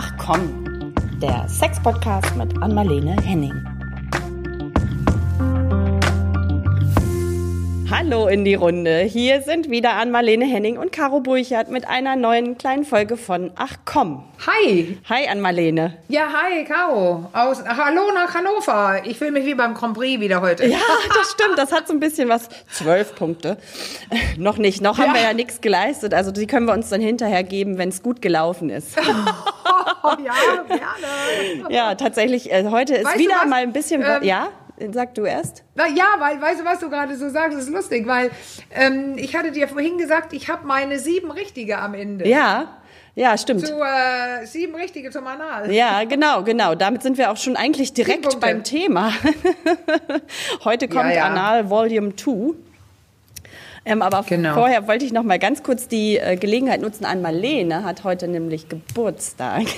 Ach komm, der Sex-Podcast mit Anmalene Henning. Hallo in die Runde. Hier sind wieder Ann-Marlene Henning und Caro Burchardt mit einer neuen kleinen Folge von Ach komm. Hi. Hi Ann-Marlene. Ja, hi, Caro. Aus, hallo nach Hannover. Ich fühle mich wie beim Grand Prix wieder heute. Ja, das stimmt. Das hat so ein bisschen was. Zwölf Punkte. noch nicht. Noch haben ja. wir ja nichts geleistet. Also die können wir uns dann hinterher geben, wenn es gut gelaufen ist. ja, gerne. Ja, tatsächlich. Äh, heute ist weißt wieder mal ein bisschen. Ähm, ja? Sag du erst. Ja, weil, weißt du, was du gerade so sagst, ist lustig, weil ähm, ich hatte dir vorhin gesagt, ich habe meine sieben Richtige am Ende. Ja. Ja, stimmt. Zu äh, sieben Richtige zum Anal. Ja, genau, genau. Damit sind wir auch schon eigentlich direkt beim Thema. Heute kommt ja, ja. Anal Volume 2. Ähm, aber genau. vorher wollte ich noch mal ganz kurz die äh, Gelegenheit nutzen. An Marlene hat heute nämlich Geburtstag.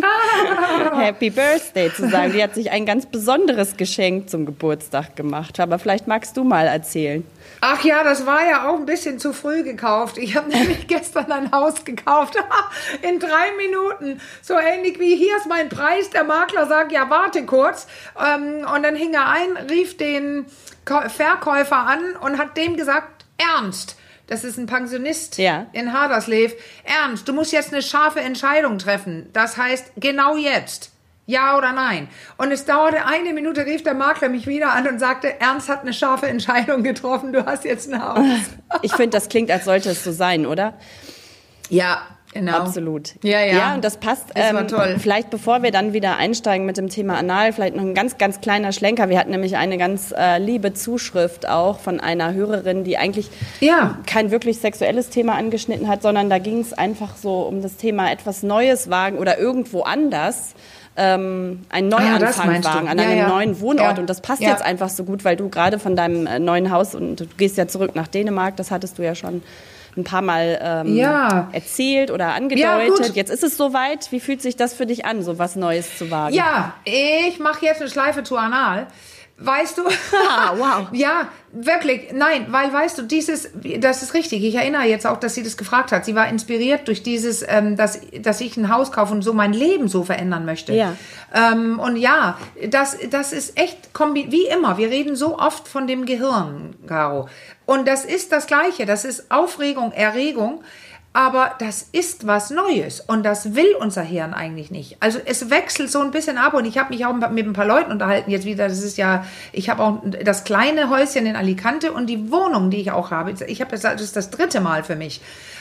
Ah. Happy Birthday zu sagen. Die hat sich ein ganz besonderes Geschenk zum Geburtstag gemacht. Aber vielleicht magst du mal erzählen. Ach ja, das war ja auch ein bisschen zu früh gekauft. Ich habe nämlich gestern ein Haus gekauft. In drei Minuten. So ähnlich wie hier ist mein Preis. Der Makler sagt, ja, warte kurz. Ähm, und dann hing er ein, rief den Verkäufer an und hat dem gesagt, Ernst, das ist ein Pensionist ja. in Haderslev. Ernst, du musst jetzt eine scharfe Entscheidung treffen. Das heißt, genau jetzt. Ja oder nein? Und es dauerte eine Minute, rief der Makler mich wieder an und sagte, Ernst hat eine scharfe Entscheidung getroffen, du hast jetzt ein Haus. Ich finde, das klingt, als sollte es so sein, oder? Ja, Genau. Absolut. Ja, ja. Ja, und das passt. Das war ähm, toll. Vielleicht bevor wir dann wieder einsteigen mit dem Thema Anal, vielleicht noch ein ganz, ganz kleiner Schlenker. Wir hatten nämlich eine ganz äh, liebe Zuschrift auch von einer Hörerin, die eigentlich ja. kein wirklich sexuelles Thema angeschnitten hat, sondern da ging es einfach so um das Thema etwas Neues wagen oder irgendwo anders ähm, einen ah, Neuanfang ah, wagen an einem ja. neuen Wohnort. Ja. Und das passt jetzt einfach so gut, weil du gerade von deinem äh, neuen Haus und du gehst ja zurück nach Dänemark, das hattest du ja schon ein paar Mal ähm, ja. erzählt oder angedeutet. Ja, Jetzt ist es soweit. Wie fühlt sich das für dich an, so was Neues zu wagen? Ja, ich mache jetzt eine Schleife zu Anal. Weißt du? Ah, wow. ja, wirklich. Nein, weil weißt du, dieses, das ist richtig. Ich erinnere jetzt auch, dass sie das gefragt hat. Sie war inspiriert durch dieses, ähm, dass, dass ich ein Haus kaufe und so mein Leben so verändern möchte. Ja. Ähm, und ja, das, das ist echt, wie immer, wir reden so oft von dem Gehirn, Caro. Und das ist das Gleiche. Das ist Aufregung, Erregung. Aber das ist was Neues und das will unser Hirn eigentlich nicht. Also es wechselt so ein bisschen ab und ich habe mich auch mit ein paar Leuten unterhalten jetzt wieder. Das ist ja, ich habe auch das kleine Häuschen in Alicante und die Wohnung, die ich auch habe. Ich habe das, das ist das dritte Mal für mich.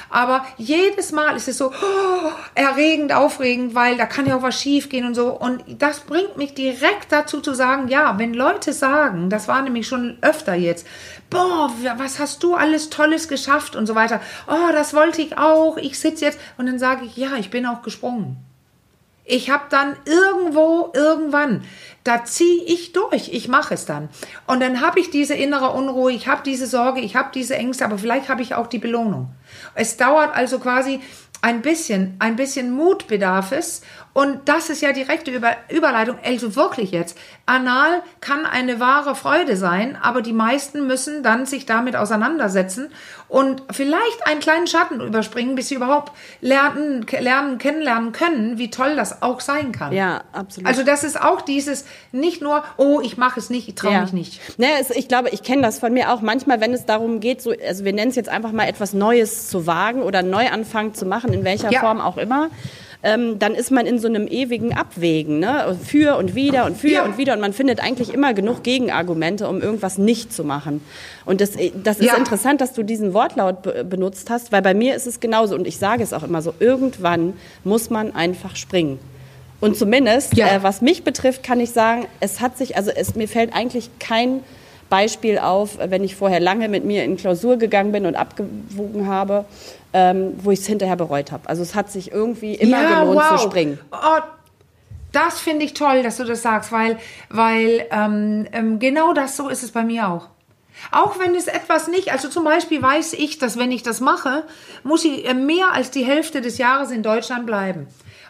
Aber jedes Mal ist es so oh, erregend, aufregend, weil da kann ja auch was schief gehen und so. Und das bringt mich direkt dazu zu sagen, ja, wenn Leute sagen, das war nämlich schon öfter jetzt, boah, was hast du alles Tolles geschafft und so weiter. Oh, das wollte ich auch. Ich sitze jetzt und dann sage ich, ja, ich bin auch gesprungen. Ich habe dann irgendwo, irgendwann, da ziehe ich durch. Ich mache es dann. Und dann habe ich diese innere Unruhe, ich habe diese Sorge, ich habe diese Ängste, aber vielleicht habe ich auch die Belohnung. Es dauert also quasi ein bisschen, ein bisschen Mut bedarf es. Und das ist ja direkte Über Überleitung. Also wirklich jetzt. Anal kann eine wahre Freude sein, aber die meisten müssen dann sich damit auseinandersetzen und vielleicht einen kleinen Schatten überspringen, bis sie überhaupt lernen, lernen, kennenlernen können, wie toll das auch sein kann. Ja, absolut. Also das ist auch dieses, nicht nur, oh, ich mache es nicht, ich traue ja. mich nicht. Naja, es, ich glaube, ich kenne das von mir auch. Manchmal, wenn es darum geht, so, also wir nennen es jetzt einfach mal etwas Neues zu wagen oder Neuanfang zu machen, in welcher ja. Form auch immer ähm, dann ist man in so einem ewigen Abwägen, ne? für und wieder und für ja. und wieder und man findet eigentlich immer genug Gegenargumente, um irgendwas nicht zu machen. Und das, äh, das ist ja. interessant, dass du diesen Wortlaut be benutzt hast, weil bei mir ist es genauso und ich sage es auch immer so, irgendwann muss man einfach springen. Und zumindest, ja. äh, was mich betrifft, kann ich sagen, es hat sich, also es, mir fällt eigentlich kein Beispiel auf, wenn ich vorher lange mit mir in Klausur gegangen bin und abgewogen habe, ähm, wo ich es hinterher bereut habe. Also es hat sich irgendwie immer ja, gelohnt wow. zu springen. Oh, das finde ich toll, dass du das sagst, weil, weil ähm, ähm, genau das so ist es bei mir auch. Auch wenn es etwas nicht, also zum Beispiel weiß ich, dass wenn ich das mache, muss ich äh, mehr als die Hälfte des Jahres in Deutschland bleiben.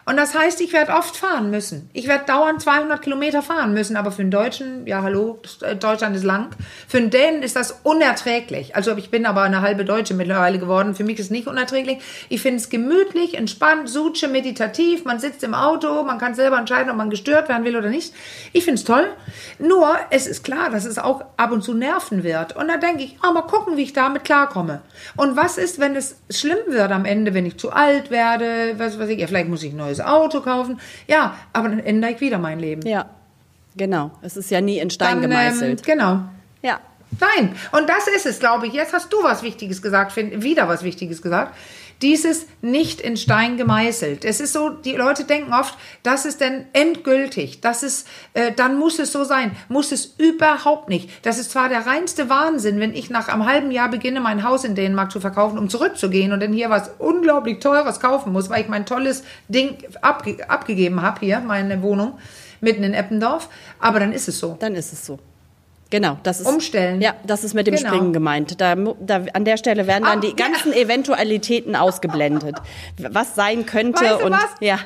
Und das heißt, ich werde oft fahren müssen. Ich werde dauernd 200 Kilometer fahren müssen. Aber für einen Deutschen, ja hallo, äh, Deutschland ist lang. Für einen Dänen ist das unerträglich. Also ich bin aber eine halbe Deutsche mittlerweile geworden. Für mich ist es nicht unerträglich. Ich finde es gemütlich, entspannt, suche, meditativ. Man sitzt im Auto, man kann selber entscheiden, ob man gestört werden will oder nicht. Ich finde es toll. Nur, es ist klar, dass es auch ab und zu nerven wird. Und da denke ich, oh, mal gucken, wie ich damit klarkomme. Und was ist, wenn es schlimm wird am Ende, wenn ich zu alt werde, was weiß ich, ja, vielleicht muss ich neues neues Auto kaufen. Ja, aber dann ändere ich wieder mein Leben. Ja, genau. Es ist ja nie in Stein dann, gemeißelt. Ähm, genau. Ja. Nein, und das ist es, glaube ich. Jetzt hast du was Wichtiges gesagt, wieder was Wichtiges gesagt dieses nicht in Stein gemeißelt. Es ist so, die Leute denken oft, das ist denn endgültig, das ist, äh, dann muss es so sein. Muss es überhaupt nicht. Das ist zwar der reinste Wahnsinn, wenn ich nach einem halben Jahr beginne, mein Haus in Dänemark zu verkaufen, um zurückzugehen und dann hier was unglaublich teures kaufen muss, weil ich mein tolles Ding abge abgegeben habe hier, meine Wohnung mitten in Eppendorf. Aber dann ist es so. Dann ist es so. Genau, das ist umstellen. Ja, das ist mit dem genau. Springen gemeint. Da, da, an der Stelle werden dann ah, die ganzen ja. Eventualitäten ausgeblendet, was sein könnte weißt du und was? ja,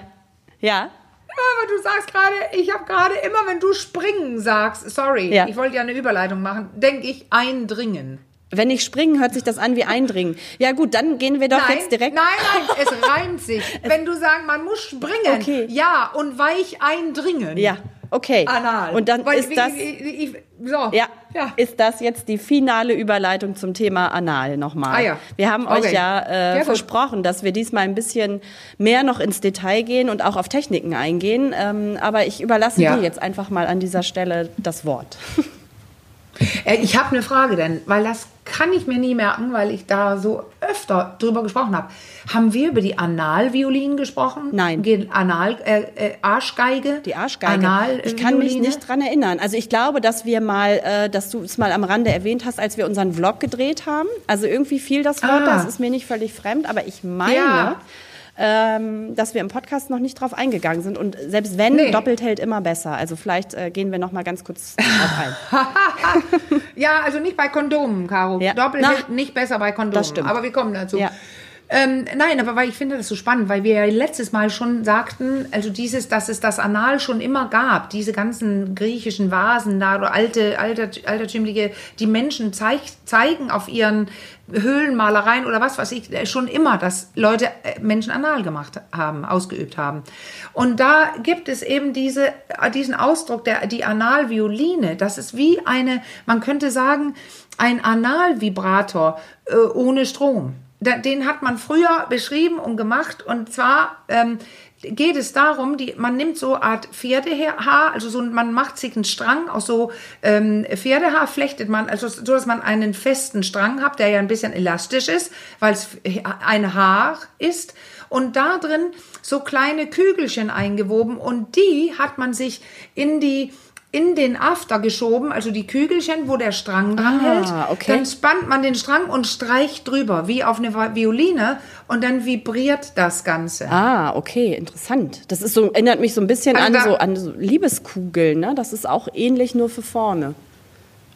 ja. Aber du sagst gerade, ich habe gerade immer, wenn du springen sagst, sorry, ja. ich wollte ja eine Überleitung machen, denke ich eindringen. Wenn ich springen, hört sich das an wie eindringen. Ja gut, dann gehen wir doch nein, jetzt direkt. Nein, nein, es reimt sich. Wenn du sagst, man muss springen, okay. ja, und weich eindringen. Ja, okay. Anal. Und dann Weil, ist das... Ich, ich, so. Ja, ja, ist das jetzt die finale Überleitung zum Thema Anal nochmal. Ah, ja. Wir haben okay. euch ja, äh, versprochen, dass wir diesmal ein bisschen mehr noch ins Detail gehen und auch auf Techniken eingehen. Ähm, aber ich überlasse dir jetzt einfach mal an dieser Stelle das Wort. Äh, ich habe eine Frage, denn, weil das kann ich mir nie merken, weil ich da so öfter drüber gesprochen habe. Haben wir über die Analviolinen gesprochen? Nein. Anal, äh, äh, Arschgeige? Die Arschgeige. Anal ich kann mich nicht dran erinnern. Also ich glaube, dass wir mal, äh, dass du es mal am Rande erwähnt hast, als wir unseren Vlog gedreht haben. Also irgendwie fiel das Wort, ah. das ist mir nicht völlig fremd, aber ich meine. Ja ähm, dass wir im Podcast noch nicht drauf eingegangen sind. Und selbst wenn, nee. doppelt hält immer besser. Also vielleicht äh, gehen wir noch mal ganz kurz drauf ein. ja, also nicht bei Kondomen, Caro. Ja. Doppelt Na, hält nicht besser bei Kondomen. Das stimmt. Aber wir kommen dazu. Ja. Ähm, nein, aber weil ich finde das so spannend, weil wir ja letztes Mal schon sagten, also dieses, dass es das Anal schon immer gab, diese ganzen griechischen Vasen da oder alte, alter, altertümliche, die Menschen zeig, zeigen auf ihren Höhlenmalereien oder was weiß ich, äh, schon immer, dass Leute äh, Menschen anal gemacht haben, ausgeübt haben. Und da gibt es eben diese, äh, diesen Ausdruck, der, die Analvioline, das ist wie eine, man könnte sagen, ein Analvibrator äh, ohne Strom den hat man früher beschrieben und gemacht. Und zwar ähm, geht es darum, die, man nimmt so eine Art Pferdehaar, also so, man macht sich einen Strang aus so ähm, Pferdehaar, flechtet man, also so, dass man einen festen Strang hat, der ja ein bisschen elastisch ist, weil es ein Haar ist. Und da drin so kleine Kügelchen eingewoben und die hat man sich in die in den After geschoben, also die Kügelchen, wo der Strang dran ah, hält. Okay. Dann spannt man den Strang und streicht drüber, wie auf eine Violine, und dann vibriert das Ganze. Ah, okay, interessant. Das ist so, erinnert mich so ein bisschen also an, so, an so Liebeskugeln, ne? Das ist auch ähnlich, nur für vorne.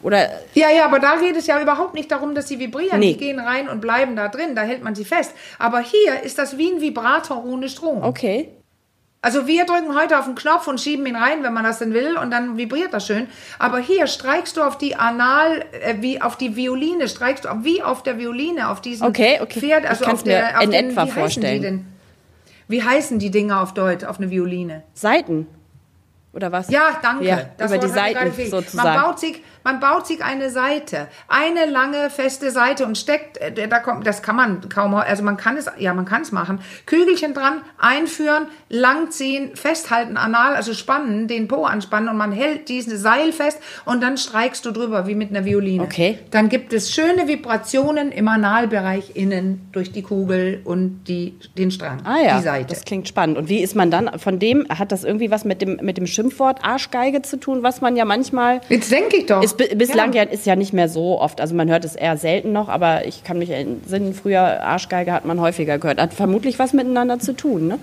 Oder ja, ja, aber da geht es ja überhaupt nicht darum, dass sie vibrieren. Nee. Die gehen rein und bleiben da drin, da hält man sie fest. Aber hier ist das wie ein Vibrator ohne Strom. Okay. Also wir drücken heute auf den Knopf und schieben ihn rein, wenn man das denn will, und dann vibriert das schön. Aber hier streichst du auf die Anal, äh, wie auf die Violine, streichst du wie auf der Violine, auf diesen okay, okay. Pferd, also ich auf der, mir auf in den, etwa wie vorstellen. Heißen die denn? Wie heißen die Dinge auf Deutsch, auf eine Violine? Seiten. Oder was? Ja, danke. Ja, das über die Seiten sozusagen. Man baut sich man baut sich eine Seite, eine lange feste Seite und steckt, äh, da kommt, das kann man kaum, also man kann es, ja, man kann es machen. Kügelchen dran, einführen, langziehen, festhalten, anal, also spannen, den Po anspannen und man hält dieses Seil fest und dann streikst du drüber wie mit einer Violine. Okay. Dann gibt es schöne Vibrationen im Analbereich innen durch die Kugel und die, den Strang, ah, ja. die Seite. Das klingt spannend. Und wie ist man dann von dem, hat das irgendwie was mit dem, mit dem Schimpfwort Arschgeige zu tun, was man ja manchmal. Jetzt denke ich doch. Ist bislang ja. ist ja nicht mehr so oft. Also man hört es eher selten noch, aber ich kann mich entsinnen, früher Arschgeige hat man häufiger gehört. Hat vermutlich was miteinander zu tun, ne?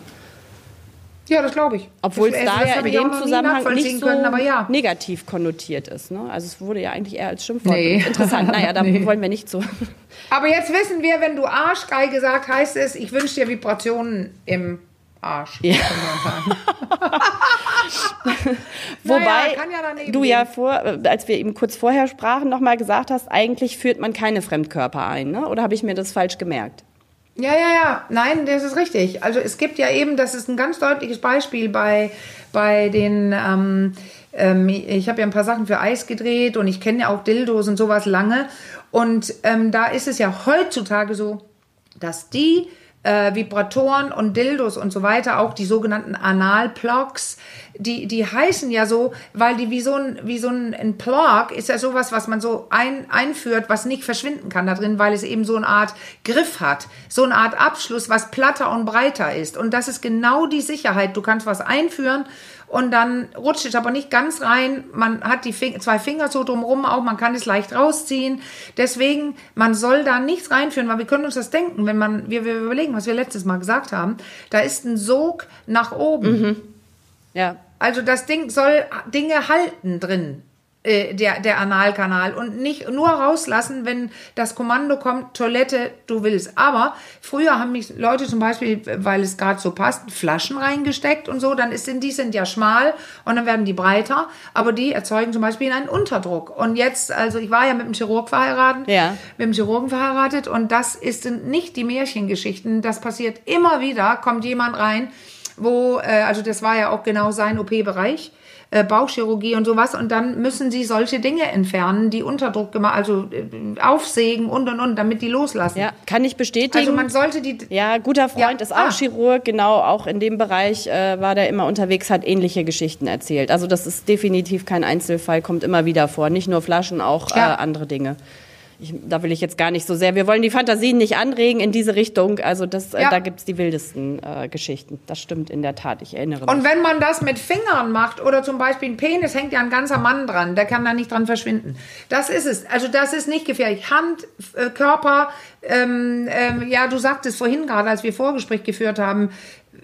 Ja, das glaube ich. Obwohl es da ja in dem Zusammenhang nicht so können, ja. negativ konnotiert ist. Ne? Also es wurde ja eigentlich eher als Schimpfwort. Nee. Interessant. Naja, da nee. wollen wir nicht so. Aber jetzt wissen wir, wenn du Arschgeige sagt, heißt es, ich wünsche dir Vibrationen im Arsch. Ja. Wobei Naja, ja du ja vor, äh, als wir eben kurz vorher sprachen, nochmal gesagt hast, eigentlich führt man keine Fremdkörper ein, ne? Oder habe ich mir das falsch gemerkt? Ja, ja, ja. Nein, das ist richtig. Also es gibt ja eben, das ist ein ganz deutliches Beispiel bei, bei den, ähm, ähm, ich habe ja ein paar Sachen für Eis gedreht und ich kenne ja auch Dildos und sowas lange. Und ähm, da ist es ja heutzutage so, dass die äh, Vibratoren und Dildos und so weiter, auch die sogenannten Analplugs, die, die heißen ja so, weil die wie so ein, wie so ein, ein Plug ist ja sowas, was man so ein, einführt, was nicht verschwinden kann da drin, weil es eben so eine Art Griff hat. So eine Art Abschluss, was platter und breiter ist. Und das ist genau die Sicherheit. Du kannst was einführen und dann rutscht es aber nicht ganz rein. Man hat die Fing zwei Finger so drumherum auch, man kann es leicht rausziehen. Deswegen, man soll da nichts reinführen, weil wir können uns das denken, wenn man, wir, wir überlegen, was wir letztes Mal gesagt haben, da ist ein Sog nach oben. Ja. Also das Ding soll Dinge halten drin, äh, der, der Analkanal und nicht nur rauslassen, wenn das Kommando kommt, Toilette, du willst. Aber früher haben mich Leute zum Beispiel, weil es gerade so passt, Flaschen reingesteckt und so, dann ist, die sind ja schmal und dann werden die breiter, aber die erzeugen zum Beispiel einen Unterdruck. Und jetzt, also ich war ja mit einem Chirurg verheiratet, Ja. mit einem Chirurgen verheiratet und das ist, sind nicht die Märchengeschichten, das passiert immer wieder, kommt jemand rein, wo, äh, also das war ja auch genau sein OP-Bereich, äh, Bauchchirurgie und sowas, und dann müssen sie solche Dinge entfernen, die Unterdruck gemacht, also äh, aufsägen und und und, damit die loslassen. Ja, kann ich bestätigen. Also man sollte die, Ja, guter Freund Ja, ist auch ah. Chirurg, genau, auch in dem Bereich äh, war der immer unterwegs, hat ähnliche Geschichten erzählt. Also das ist definitiv kein Einzelfall, kommt immer wieder vor. Nicht nur Flaschen, auch Ja. äh, andere Dinge. Ich, da will ich jetzt gar nicht so sehr. Wir wollen die Fantasien nicht anregen in diese Richtung. Also das, äh, Ja. da gibt's die wildesten äh, Geschichten. Das stimmt in der Tat. Ich erinnere mich. Und wenn man das mit Fingern macht oder zum Beispiel ein Penis, hängt ja ein ganzer Mann dran, der kann da nicht dran verschwinden. Das ist es. Also das ist nicht gefährlich. Hand, äh, Körper, ähm, ähm, ja, du sagtest vorhin gerade, als wir Vorgespräch geführt haben,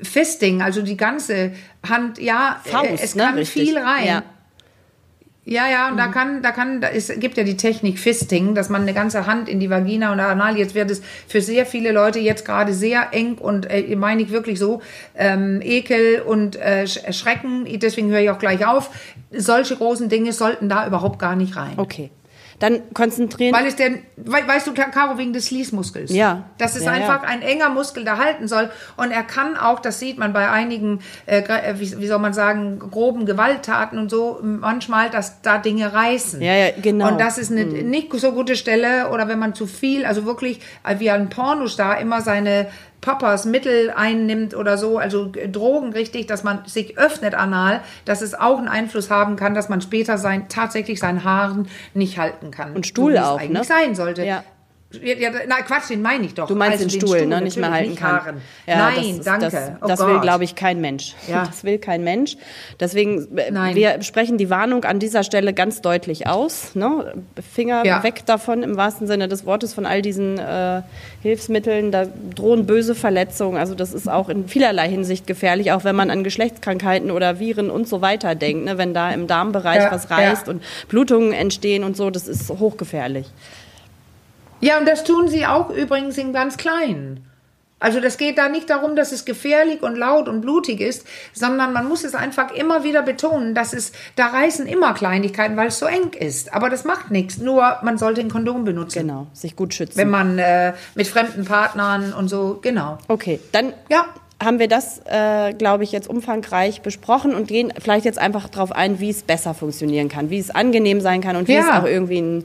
Fisting, also die ganze Hand, ja, äh, Faust, es ne? kann Richtig. viel rein. Ja. Ja, ja, und da Mhm. kann, da kann, da ist, gibt ja die Technik Fisting, dass man eine ganze Hand in die Vagina und Anal, jetzt wird es für sehr viele Leute jetzt gerade sehr eng und äh, meine ich wirklich so, ähm, Ekel und äh, Sch- Schrecken, deswegen höre ich auch gleich auf. Solche großen Dinge sollten da überhaupt gar nicht rein. Okay. Dann konzentrieren. Weil es denn, we, weißt du, Caro, wegen des Schließmuskels. Ja. Das ist Ja, einfach ja. ein enger Muskel, der halten soll. Und er kann auch, das sieht man bei einigen, äh, äh, wie, wie soll man sagen, groben Gewalttaten und so, manchmal, dass da Dinge reißen. Ja, ja, genau. Und das ist eine nicht so gute Stelle. Oder wenn man zu viel, also wirklich, äh, wie ein Pornostar immer seine Poppers Mittel einnimmt oder so, also äh, Drogen richtig, dass man sich öffnet anal, dass es auch einen Einfluss haben kann, dass man später sein, tatsächlich seinen Haaren nicht halten kann. Und Stuhl so, auch, eigentlich ne? sein sollte. Ja. Ja, na Quatsch, den meine ich doch. Du meinst Also den Stuhl, ne? Nicht mehr halten kann. nicht Haaren. Ja, Nein, das danke. Das, oh das will, glaube ich, kein Mensch. Ja. Das will kein Mensch. Deswegen, äh, Nein. wir sprechen die Warnung an dieser Stelle ganz deutlich aus. Ne? Finger Ja. weg davon im wahrsten Sinne des Wortes von all diesen äh, Hilfsmitteln. Da drohen böse Verletzungen. Also das ist auch in vielerlei Hinsicht gefährlich, auch wenn man an Geschlechtskrankheiten oder Viren und so weiter denkt. Ne? Wenn da im Darmbereich was reißt und Blutungen entstehen und so, das ist hochgefährlich. Ja, und das tun sie auch übrigens in ganz kleinen. Also das geht da nicht darum, dass es gefährlich und laut und blutig ist, sondern man muss es einfach immer wieder betonen, dass es, da reißen immer Kleinigkeiten, weil es so eng ist. Aber das macht nichts. Nur man sollte ein Kondom benutzen. Genau, sich gut schützen. Wenn man äh, mit fremden Partnern und so, genau. Okay, dann Ja. haben wir das, äh, glaube ich, jetzt umfangreich besprochen und gehen vielleicht jetzt einfach darauf ein, wie es besser funktionieren kann, wie es angenehm sein kann und wie Ja. es auch irgendwie ein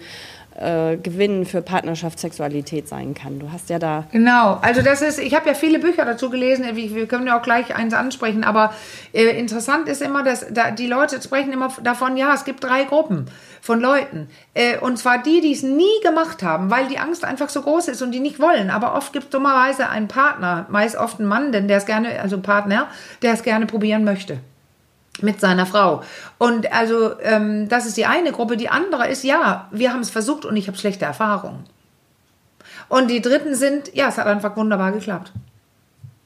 äh, Gewinn für Partnerschaft, Sexualität sein kann. Du hast ja da Genau, also das ist, ich habe ja viele Bücher dazu gelesen, wir wir können ja auch gleich eins ansprechen, aber äh, interessant ist immer, dass da, die Leute sprechen immer davon, ja, es gibt drei Gruppen von Leuten. Äh, und zwar die, die es nie gemacht haben, weil die Angst einfach so groß ist und die nicht wollen. Aber oft gibt es dummerweise einen Partner, meist oft einen Mann, denn der es gerne, also ein Partner, der es gerne probieren möchte mit seiner Frau. Und also ähm, das ist die eine Gruppe. Die andere ist, ja, wir haben es versucht und ich habe schlechte Erfahrungen. Und die dritten sind, ja, es hat einfach wunderbar geklappt.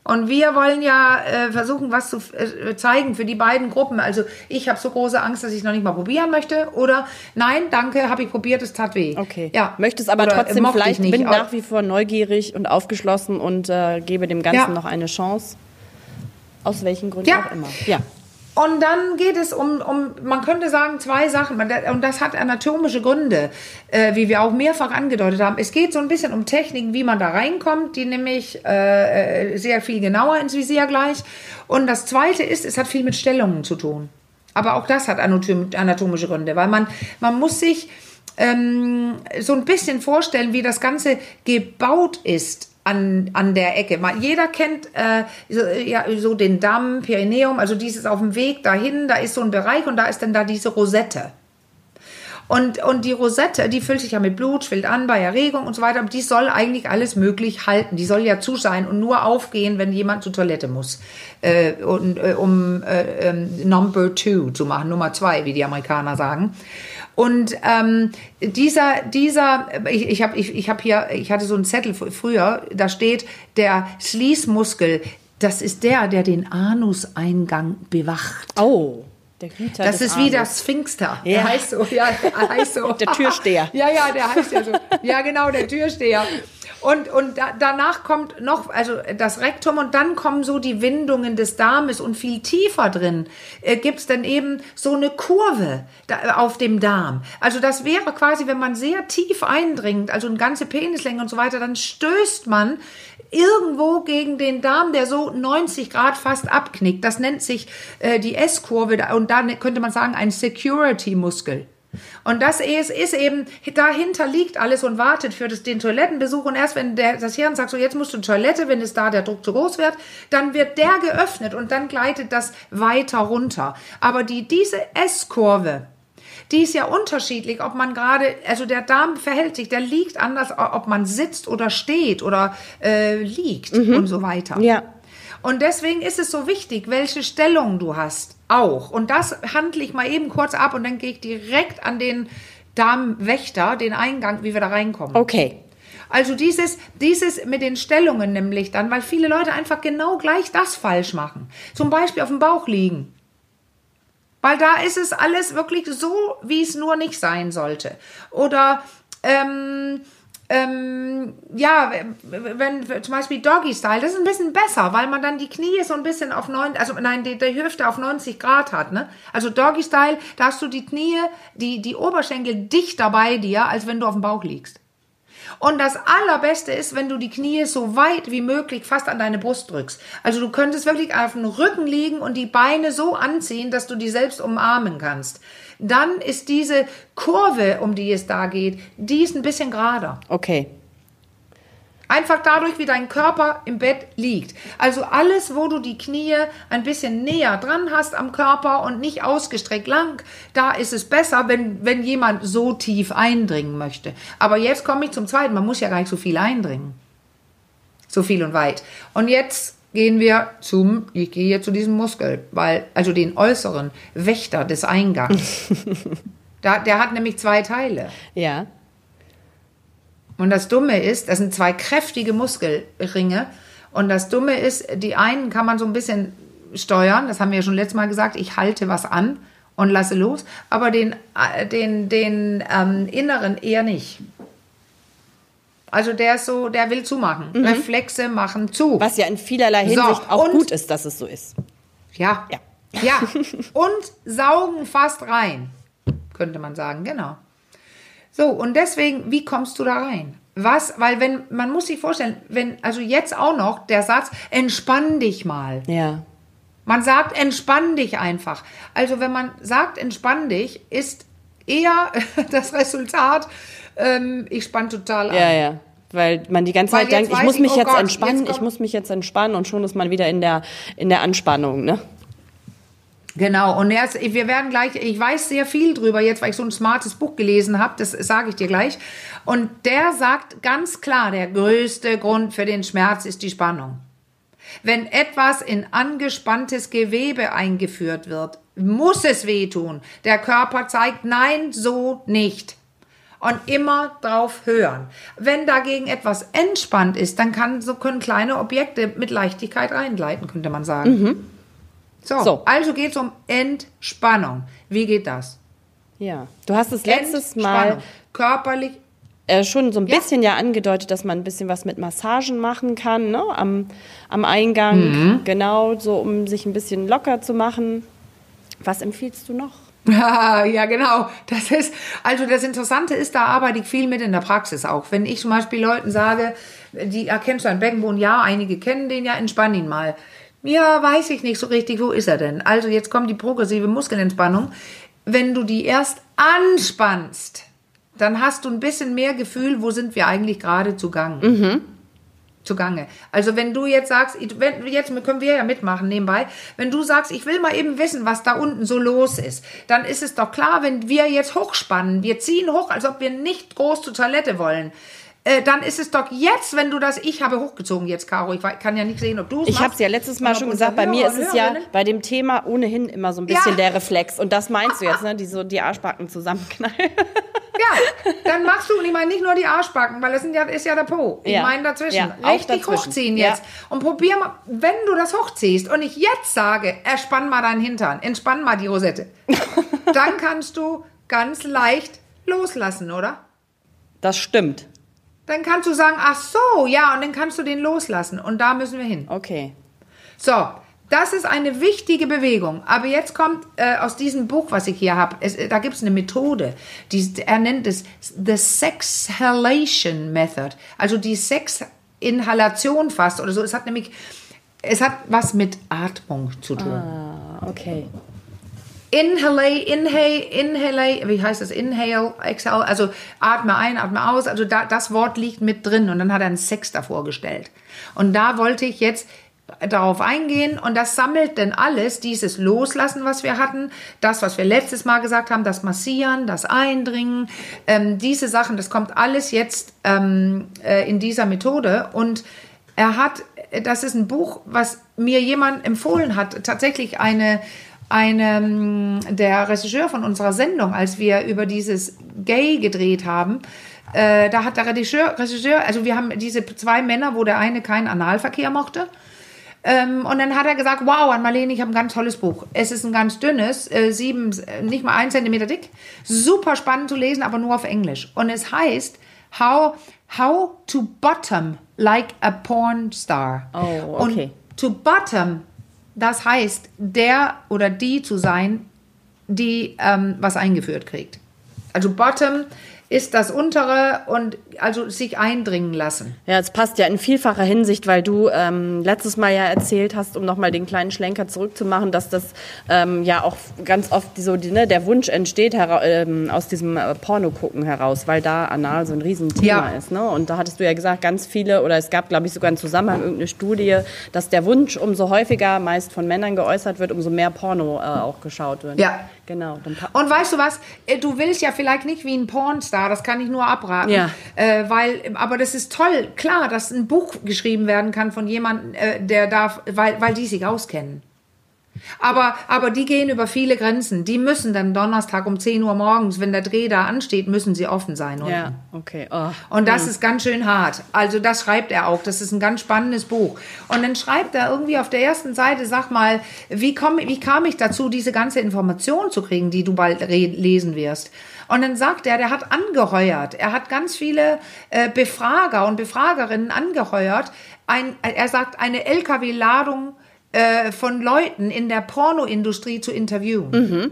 Und wir wollen ja äh, versuchen, was zu äh, zeigen für die beiden Gruppen. Also ich habe so große Angst, dass ich noch nicht mal probieren möchte. Oder nein, danke, habe ich probiert, es tat weh. Okay. Ja. Möchtest aber Oder, äh, trotzdem vielleicht, nicht. bin Aber- nach wie vor neugierig und aufgeschlossen und äh, gebe dem Ganzen Ja. noch eine Chance. Aus welchen Gründen Ja. auch immer. Ja. Und dann geht es um, um, man könnte sagen, zwei Sachen. Und das hat anatomische Gründe, äh, wie wir auch mehrfach angedeutet haben. Es geht so ein bisschen um Techniken, wie man da reinkommt, die nämlich äh, äh, sehr viel genauer ins Visier gleich. Und das Zweite ist, es hat viel mit Stellungen zu tun. Aber auch das hat anatom- anatomische Gründe, weil man, man muss sich ähm, so ein bisschen vorstellen, wie das Ganze gebaut ist an, an der Ecke. Man, jeder kennt äh, so, ja, so den Damm, Pyrenäum, also dieses auf dem Weg dahin, da ist so ein Bereich und da ist dann da diese Rosette. Und, und die Rosette, die füllt sich ja mit Blut, schwillt an bei Erregung und so weiter. Aber die soll eigentlich alles möglich halten. Die soll ja zu sein und nur aufgehen, wenn jemand zur Toilette muss. Äh, und, äh, um äh, ähm, Number Two zu machen, Nummer zwei, wie die Amerikaner sagen. Und ähm, dieser, dieser, ich, ich habe ich, ich hab hier, ich hatte so einen Zettel fr- früher, da steht, der Schließmuskel, das ist der, der den Anuseingang bewacht. Oh, der Hüter Das ist wie der. Sphinxter. Ja. Der heißt so, ja, der heißt so. Der Türsteher. ja, ja, der heißt ja so. Ja, genau, der Türsteher. Und, und da, danach kommt noch, also das Rektum und dann kommen so die Windungen des Darmes und viel tiefer drin äh, gibt's dann eben so eine Kurve da, auf dem Darm. Also das wäre quasi, wenn man sehr tief eindringt, also eine ganze Penislänge und so weiter, dann stößt man irgendwo gegen den Darm, der so 90 Grad fast abknickt. Das nennt sich äh, die S-Kurve und da könnte man sagen ein Security-Muskel. Und das ist, ist eben, dahinter liegt alles und wartet für das, den Toilettenbesuch. Und erst wenn der, das Hirn sagt, so jetzt musst du in Toilette, wenn es da der Druck zu groß wird, dann wird der geöffnet und dann gleitet das weiter runter. Aber die, diese S-Kurve, die ist ja unterschiedlich, ob man gerade, also der Darm verhält sich, der liegt anders, ob man sitzt oder steht oder äh, liegt und so weiter. Ja. Und deswegen ist es so wichtig, welche Stellung du hast. Auch. Und das handle ich mal eben kurz ab und dann gehe ich direkt an den Darmwächter, den Eingang, wie wir da reinkommen. Okay. Also dieses, dieses mit den Stellungen nämlich dann, weil viele Leute einfach genau gleich das falsch machen. Zum Beispiel auf dem Bauch liegen. Weil da ist es alles wirklich so, wie es nur nicht sein sollte. Oder ähm, ähm, ja, wenn wenn zum Beispiel Doggy Style, das ist ein bisschen besser, weil man dann die Knie so ein bisschen auf neun, also nein, die, die Hüfte auf 90 Grad hat, ne? Also Doggy Style, da hast du die Knie, die, die Oberschenkel dichter bei dir, als wenn du auf dem Bauch liegst. Und das Allerbeste ist, wenn du die Knie so weit wie möglich fast an deine Brust drückst. Also du könntest wirklich auf dem Rücken liegen und die Beine so anziehen, dass du die selbst umarmen kannst. Dann ist diese Kurve, um die es da geht, die ist ein bisschen gerader. Okay. Einfach dadurch, wie dein Körper im Bett liegt. Also alles, wo du die Knie ein bisschen näher dran hast am Körper und nicht ausgestreckt lang, da ist es besser, wenn, wenn jemand so tief eindringen möchte. Aber jetzt komme ich zum zweiten. Man muss ja gar nicht so viel eindringen. So viel und weit. Und jetzt gehen wir zum, ich gehe hier zu diesem Muskel, weil, also den äußeren Wächter des Eingangs. da, der hat nämlich zwei Teile. Ja. Und das Dumme ist, das sind zwei kräftige Muskelringe. Und das Dumme ist, die einen kann man so ein bisschen steuern. Das haben wir ja schon letztes Mal gesagt. Ich halte was an und lasse los. Aber den, äh, den, den ähm, inneren eher nicht. Also der ist so, der will zumachen. Reflexe machen zu. Was ja in vielerlei So, Hinsicht auch und- gut ist, dass es so ist. Ja. Ja. Ja. Und saugen fast rein, könnte man sagen, genau. So, und deswegen, wie kommst du da rein? Was, weil wenn, man muss sich vorstellen, wenn, also jetzt auch noch der Satz, entspann dich mal. Ja. Man sagt, entspann dich einfach. Also wenn man sagt, entspann dich, ist eher das Resultat, ähm, ich spann total an. Ja, ja. Weil man die ganze Weil Zeit denkt, ich muss ich, mich oh jetzt Gott, entspannen, jetzt ich muss mich jetzt entspannen und schon ist man wieder in der, in der Anspannung, ne? Genau, und erst, wir werden gleich, ich weiß sehr viel drüber jetzt, weil ich so ein smartes Buch gelesen habe, das sage ich dir gleich. Und der sagt ganz klar, der größte Grund für den Schmerz ist die Spannung. Wenn etwas in angespanntes Gewebe eingeführt wird, muss es wehtun. Der Körper zeigt, nein, so nicht. Und immer drauf hören. Wenn dagegen etwas entspannt ist, dann kann, so können kleine Objekte mit Leichtigkeit reingleiten, könnte man sagen. So, So. also geht es um Entspannung. Wie geht das? Ja. Du hast es letztes Mal. Körperlich äh, schon so ein bisschen ja. ja angedeutet, dass man ein bisschen was mit Massagen machen kann, ne? am, am Eingang. Mhm. Genau, so um sich ein bisschen locker zu machen. Was empfiehlst du noch? Ja, genau. Das ist, also das Interessante ist, da arbeite ich viel mit in der Praxis auch. Wenn ich zum Beispiel Leuten sage, die erkennst du einen Beckenboden, ja, einige kennen den ja, entspann ihn mal. Ja, weiß ich nicht so richtig, wo ist er denn? Also jetzt kommt die progressive Muskelentspannung. Wenn du die erst anspannst, dann hast du ein bisschen mehr Gefühl, wo sind wir eigentlich gerade zugange. Mhm. Zugange. Also wenn du jetzt sagst, wenn, jetzt können wir ja mitmachen nebenbei, wenn du sagst, ich will mal eben wissen, was da unten so los ist, dann ist es doch klar, wenn wir jetzt hochspannen, wir ziehen hoch, als ob wir nicht groß zur Toilette wollen, äh, dann ist es doch jetzt, wenn du das, ich habe hochgezogen jetzt, Caro, ich kann ja nicht sehen, ob du es Ich habe es ja letztes Mal schon gesagt, bei mir ist es ja bei dem Thema ohnehin immer so ein bisschen ja. der Reflex und das meinst du jetzt, ne, die so die Arschbacken zusammenknallen. Ja, dann machst du, und ich meine nicht nur die Arschbacken, weil das sind ja, ist ja der Po. Ich ja. meine dazwischen. Ja, Richtig dazwischen. hochziehen jetzt. Ja. Und probier mal, wenn du das hochziehst und ich jetzt sage, erspann mal deinen Hintern, entspann mal die Rosette, dann kannst du ganz leicht loslassen, oder? Das stimmt. Dann kannst du sagen, ach so, ja, und dann kannst du den loslassen. Und da müssen wir hin. Okay. So, das ist eine wichtige Bewegung. Aber jetzt kommt äh, aus diesem Buch, was ich hier habe, da gibt es eine Methode. Die, er nennt es The Sexhalation Method. Also die Sexinhalation fast oder so. Es hat nämlich, es hat was mit Atmung zu tun. Ah, okay. Inhale, inhale, inhale, wie heißt das? Inhale, exhale, also atme ein, atme aus. Also da, das Wort liegt mit drin. Und dann hat er einen Sex davor gestellt. Und da wollte ich jetzt darauf eingehen. Und das sammelt denn alles, dieses Loslassen, was wir hatten, das, was wir letztes Mal gesagt haben, das Massieren, das Eindringen, ähm, diese Sachen, das kommt alles jetzt ähm, äh, in dieser Methode. Und er hat, das ist ein Buch, was mir jemand empfohlen hat, tatsächlich eine eine, der Regisseur von unserer Sendung, als wir über dieses Gay gedreht haben, äh, da hat der Regisseur, Regisseur, also wir haben diese zwei Männer, wo der eine keinen Analverkehr mochte. Ähm, und dann hat er gesagt, wow, an Marlene, ich habe ein ganz tolles Buch. Es ist ein ganz dünnes, äh, sieben, nicht mal ein Zentimeter dick. Super spannend zu lesen, aber nur auf Englisch. Und es heißt How, how to Bottom Like a Porn Star. Oh, okay. Und to Bottom das heißt, der oder die zu sein, die ähm, was eingeführt kriegt. Also Bottom ist das untere und also sich eindringen lassen. Ja, es passt ja in vielfacher Hinsicht, weil du ähm, letztes Mal ja erzählt hast, um nochmal den kleinen Schlenker zurückzumachen, dass das ähm, ja auch ganz oft so ne, der Wunsch entsteht ähm, aus diesem äh, Porno-Gucken heraus, weil da anal so ein Riesenthema ja. ist. Ne? Und da hattest du ja gesagt, ganz viele, oder es gab, glaube ich, sogar einen Zusammenhang, irgendeine Studie, dass der Wunsch umso häufiger meist von Männern geäußert wird, umso mehr Porno äh, auch geschaut wird. Ja. Genau. und weißt du was? Äh, du willst ja vielleicht nicht wie ein Pornstar, das kann ich nur abraten. Ja. Äh, weil, aber das ist toll, klar, dass ein Buch geschrieben werden kann von jemandem, äh, der darf, weil, weil die sich auskennen. Aber, aber die gehen über viele Grenzen. Die müssen dann Donnerstag um 10 Uhr morgens, wenn der Dreh da ansteht, müssen sie offen sein. Unten. Ja, okay. Oh. Und das hm. ist ganz schön hart. Also das schreibt er auch. Das ist ein ganz spannendes Buch. Und dann schreibt er irgendwie auf der ersten Seite, sag mal, wie, komm, wie kam ich dazu, diese ganze Information zu kriegen, die du bald lesen wirst? Und dann sagt er, der hat angeheuert. Er hat ganz viele äh, Befrager und Befragerinnen angeheuert. Ein, er sagt, eine LKW-Ladung äh, von Leuten in der Pornoindustrie zu interviewen. Mhm.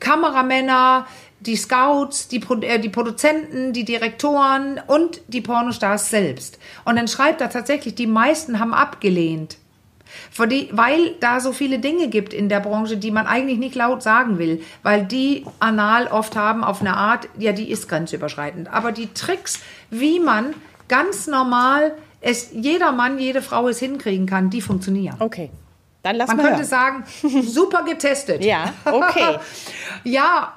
Kameramänner, die Scouts, die, äh, die Produzenten, die Direktoren und die Pornostars selbst. Und dann schreibt er tatsächlich, die meisten haben abgelehnt. Die, weil da so viele Dinge gibt in der Branche, die man eigentlich nicht laut sagen will, weil die anal oft haben auf eine Art, ja, die ist grenzüberschreitend. Aber die Tricks, wie man ganz normal es jeder Mann, jede Frau es hinkriegen kann, die funktionieren. Okay. Dann lass Man mal könnte sagen, super getestet. ja, okay. ja,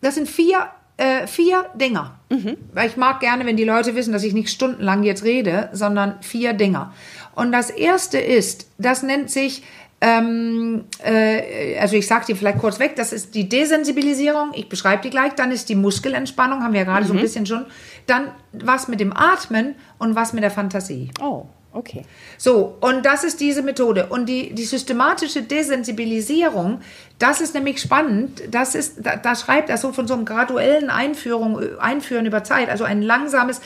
das sind vier, äh, vier Dinger. Mhm. Weil ich mag gerne, wenn die Leute wissen, dass ich nicht stundenlang jetzt rede, sondern vier Dinger. Und das erste ist, das nennt sich ähm, äh, also ich sage dir vielleicht kurz weg, das ist die Desensibilisierung, ich beschreibe die gleich, dann ist die Muskelentspannung, haben wir ja gerade mhm. so ein mhm. bisschen schon, dann was mit dem Atmen und was mit der Fantasie. Oh. Okay. So, und das ist diese Methode. Und die, die systematische Desensibilisierung, das ist nämlich spannend. Das ist, da, da schreibt er so von so einem graduellen Einführung, Einführen über Zeit, also ein langsames,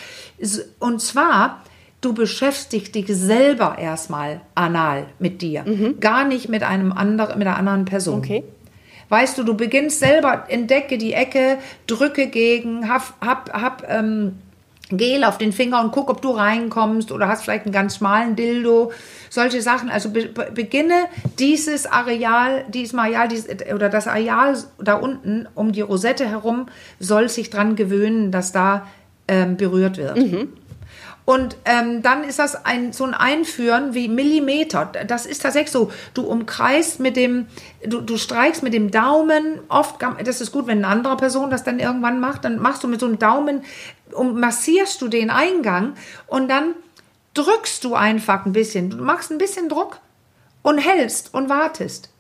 und zwar, du beschäftigst dich selber erstmal anal mit dir, mhm. gar nicht mit einem anderen, mit einer anderen Person. Okay. Weißt du, du beginnst selber, entdecke die Ecke, drücke gegen, hab, hab, hab ähm, Gel auf den Finger und guck, ob du reinkommst oder hast vielleicht einen ganz schmalen Dildo. Solche Sachen. Also be beginne dieses Areal, dieses Areal dieses, oder das Areal da unten um die Rosette herum soll sich dran gewöhnen, dass da ähm, berührt wird. Mhm. Und ähm, dann ist das ein, so ein Einführen wie Millimeter. Das ist tatsächlich so. Du umkreist mit dem, du, du streichst mit dem Daumen. Oft, das ist gut, wenn eine andere Person das dann irgendwann macht. Dann machst du mit so einem Daumen, um, massierst du den Eingang und dann drückst du einfach ein bisschen. Du machst ein bisschen Druck und hältst und wartest.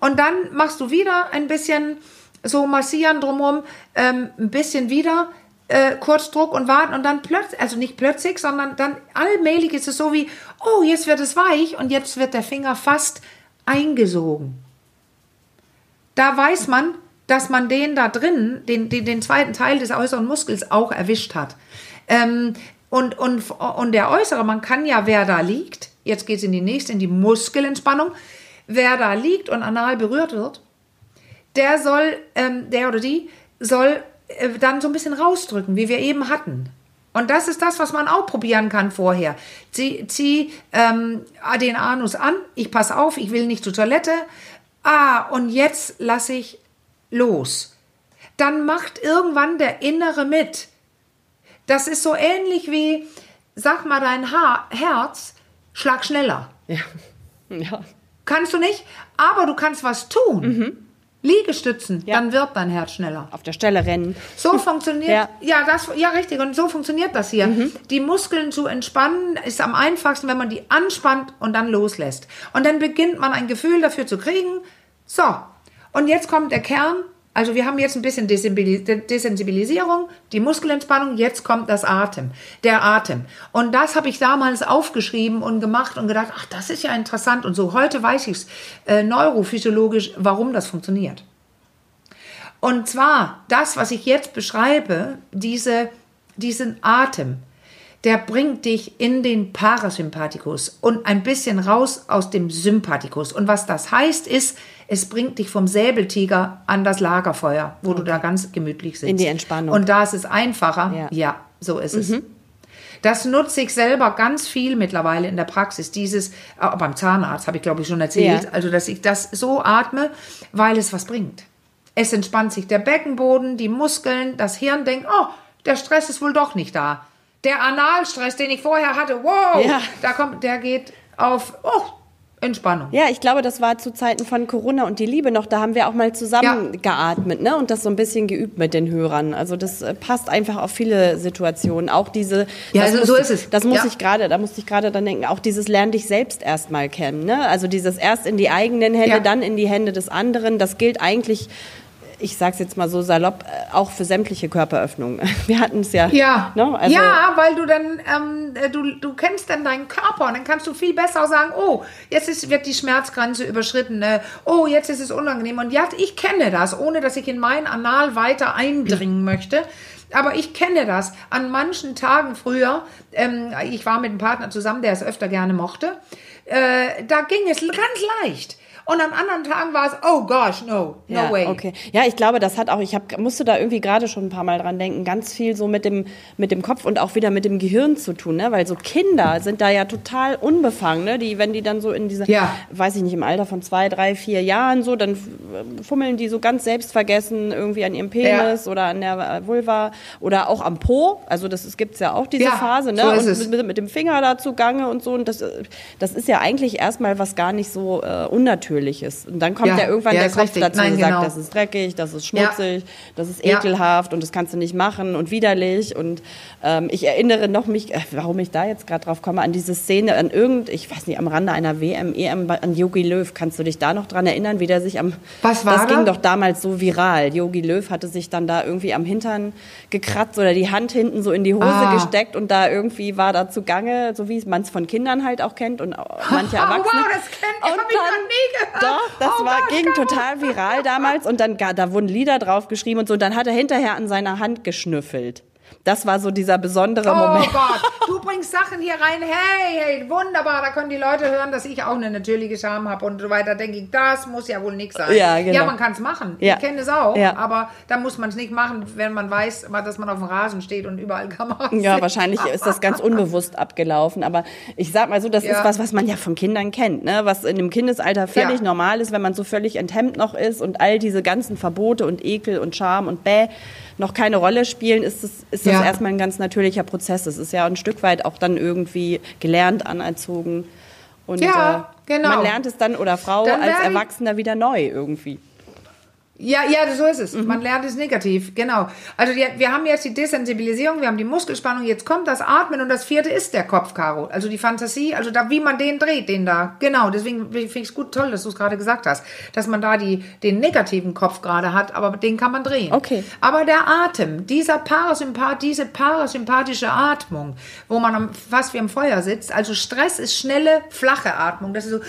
Und dann machst du wieder ein bisschen so massieren drumherum, ähm, ein bisschen wieder äh, Kurzdruck und warten und dann plötzlich, also nicht plötzlich, sondern dann allmählich ist es so wie, oh, jetzt wird es weich und jetzt wird der Finger fast eingesogen. Da weiß man, dass man den da drin, den, den, den zweiten Teil des äußeren Muskels auch erwischt hat. Ähm, und, und, und der äußere, man kann ja, wer da liegt, jetzt geht es in die nächste, in die Muskelentspannung, wer da liegt und anal berührt wird, der soll, ähm, der oder die soll äh, dann so ein bisschen rausdrücken, wie wir eben hatten. Und das ist das, was man auch probieren kann vorher. Zieh, zieh ähm, den Anus an, ich pass auf, ich will nicht zur Toilette. Ah, und jetzt lasse ich los. Dann macht irgendwann der Innere mit. Das ist so ähnlich wie, sag mal, dein Haar, Herz, schlag schneller. Ja. ja. Kannst du nicht, aber du kannst was tun. Mhm. Liegestützen, ja. dann wird dein Herz schneller. Auf der Stelle rennen. So funktioniert, ja, ja, das, ja richtig, und so funktioniert das hier. Mhm. Die Muskeln zu entspannen ist am einfachsten, wenn man die anspannt und dann loslässt. Und dann beginnt man ein Gefühl dafür zu kriegen. So, und jetzt kommt der Kern. Also wir haben jetzt ein bisschen Desensibilisierung, die Muskelentspannung, jetzt kommt das Atem, der Atem. Und das habe ich damals aufgeschrieben und gemacht und gedacht, ach, das ist ja interessant und so. Heute weiß ich es äh, neurophysiologisch, warum das funktioniert. Und zwar das, was ich jetzt beschreibe, diese, diesen Atem, der bringt dich in den Parasympathikus und ein bisschen raus aus dem Sympathikus. Und was das heißt, ist, es bringt dich vom Säbeltiger an das Lagerfeuer, wo okay. du da ganz gemütlich sitzt. In die Entspannung. Und da ist es einfacher. Ja, ja so ist es. Mhm. Das nutze ich selber ganz viel mittlerweile in der Praxis. Dieses, äh, beim Zahnarzt habe ich glaube ich schon erzählt, ja. also dass ich das so atme, weil es was bringt. Es entspannt sich der Beckenboden, die Muskeln, das Hirn denkt, oh, der Stress ist wohl doch nicht da. Der Analstress, den ich vorher hatte, wow, ja. da kommt, der geht auf, oh, Entspannung. Ja, ich glaube, das war zu Zeiten von Corona und die Liebe noch. Da haben wir auch mal zusammen ja. geatmet ne? und das so ein bisschen geübt mit den Hörern. Also das äh, passt einfach auf viele Situationen. Auch diese. Ja, also muss, so ist es. Das muss ja. ich gerade, da musste ich gerade dann denken. Auch dieses Lern dich selbst erstmal kennen. Ne? Also dieses erst in die eigenen Hände, ja. dann in die Hände des anderen. Das gilt eigentlich ich sag's jetzt mal so salopp, äh, auch für sämtliche Körperöffnungen. Wir hatten es ja. Ja. Ne? Also ja, weil du dann, ähm, äh, du, du kennst dann deinen Körper und dann kannst du viel besser sagen, oh, jetzt ist, wird die Schmerzgrenze überschritten, äh, oh, jetzt ist es unangenehm. Und ja, ich kenne das, ohne dass ich in mein Anal weiter eindringen möchte. Aber ich kenne das. An manchen Tagen früher, ähm, ich war mit einem Partner zusammen, der es öfter gerne mochte, äh, da ging es ganz leicht. Und an anderen Tagen war es, oh gosh, no, no ja, way. Okay. Ja, ich glaube, das hat auch, ich hab, musste da irgendwie gerade schon ein paar Mal dran denken, ganz viel so mit dem, mit dem Kopf und auch wieder mit dem Gehirn zu tun, ne? weil so Kinder sind da ja total unbefangen, ne? die, wenn die dann so in dieser, ja. weiß ich nicht, im Alter von zwei, drei, vier Jahren so, dann fummeln die so ganz selbstvergessen irgendwie an ihrem Penis ja. oder an der Vulva oder auch am Po, also das, es gibt ja auch diese ja, Phase, ne? So und mit, mit, dem Finger da zugange und so und das, das ist ja eigentlich erstmal was gar nicht so äh, Natürliches. Und dann kommt ja, ja irgendwann ja, der Kopf richtig. dazu Nein, und sagt, genau. das ist dreckig, das ist schmutzig, ja. das ist ekelhaft und das kannst du nicht machen und widerlich. Und ähm, ich erinnere noch mich, äh, warum ich da jetzt gerade drauf komme, an diese Szene, an irgend, ich weiß nicht, am Rande einer WM, EM, an Yogi Löw. Kannst du dich da noch dran erinnern, wie der sich am. Was war Das da? ging doch damals so viral. Yogi Löw hatte sich dann da irgendwie am Hintern gekratzt oder die Hand hinten so in die Hose Ah. gesteckt und da irgendwie war da zugange, so wie man es von Kindern halt auch kennt und auch manche Oh, wow, Erwachsene. das kenn ich, Und hab Doch, das Oh war, ging total viral damals und dann da wurden Lieder drauf geschrieben und so. Und dann hat er hinterher an seiner Hand geschnüffelt. Das war so dieser besondere Oh Moment. Gott, du bringst Sachen hier rein. Hey, hey, wunderbar. Da können die Leute hören, dass ich auch eine natürliche Scham habe und so weiter. Denke ich, das muss ja wohl nichts sein. Ja, genau. Ja, man kann es machen. Ja. Ich kenne es auch. Ja. Aber da muss man es nicht machen, wenn man weiß, dass man auf dem Rasen steht und überall Kameras Ja, sind. wahrscheinlich ist das ganz unbewusst abgelaufen. Aber ich sag mal so, das ist was, was man ja von Kindern kennt, ne? Was in dem Kindesalter völlig normal ist, wenn man so völlig enthemmt noch ist und all diese ganzen Verbote und Ekel und Scham und Bäh noch keine Rolle spielen, ist das, ist das Ja. erstmal ein ganz natürlicher Prozess. Es ist ja ein Stück weit auch dann irgendwie gelernt, anerzogen. Und Ja, äh, genau. man lernt es dann oder Frau Dann als Erwachsener wieder neu irgendwie. Ja, ja, so ist es. Mhm. Man lernt es negativ, genau. Also die, wir haben jetzt die Desensibilisierung, wir haben die Muskelspannung, jetzt kommt das Atmen und das vierte ist der Kopf, Caro. Also die Fantasie, also da, wie man den dreht, den da. Genau, deswegen finde ich es gut, toll, dass du es gerade gesagt hast, dass man da die, den negativen Kopf gerade hat, aber den kann man drehen. Okay. Aber der Atem, dieser Parasympath, diese parasympathische Atmung, wo man am, fast wie am Feuer sitzt, also Stress ist schnelle, flache Atmung, das ist so,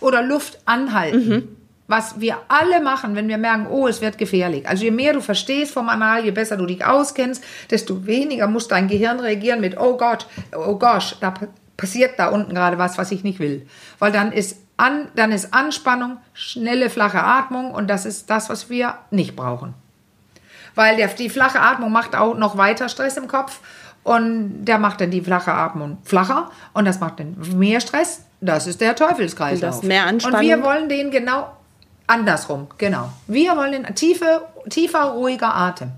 oder Luft anhalten. Was wir alle machen, wenn wir merken, oh, es wird gefährlich. Also je mehr du verstehst vom Anal, je besser du dich auskennst, desto weniger muss dein Gehirn reagieren mit, oh Gott, oh gosh, da pa- passiert da unten gerade was, was ich nicht will. Weil dann ist, an, dann ist Anspannung, schnelle, flache Atmung und das ist das, was wir nicht brauchen. Weil der, die flache Atmung macht auch noch weiter Stress im Kopf und der macht dann die flache Atmung flacher und das macht dann mehr Stress. Das ist der Teufelskreislauf. Und das mehr Anspannung. Und wir wollen den genau andersrum, genau. Wir wollen tiefe, tiefer, ruhiger Atem.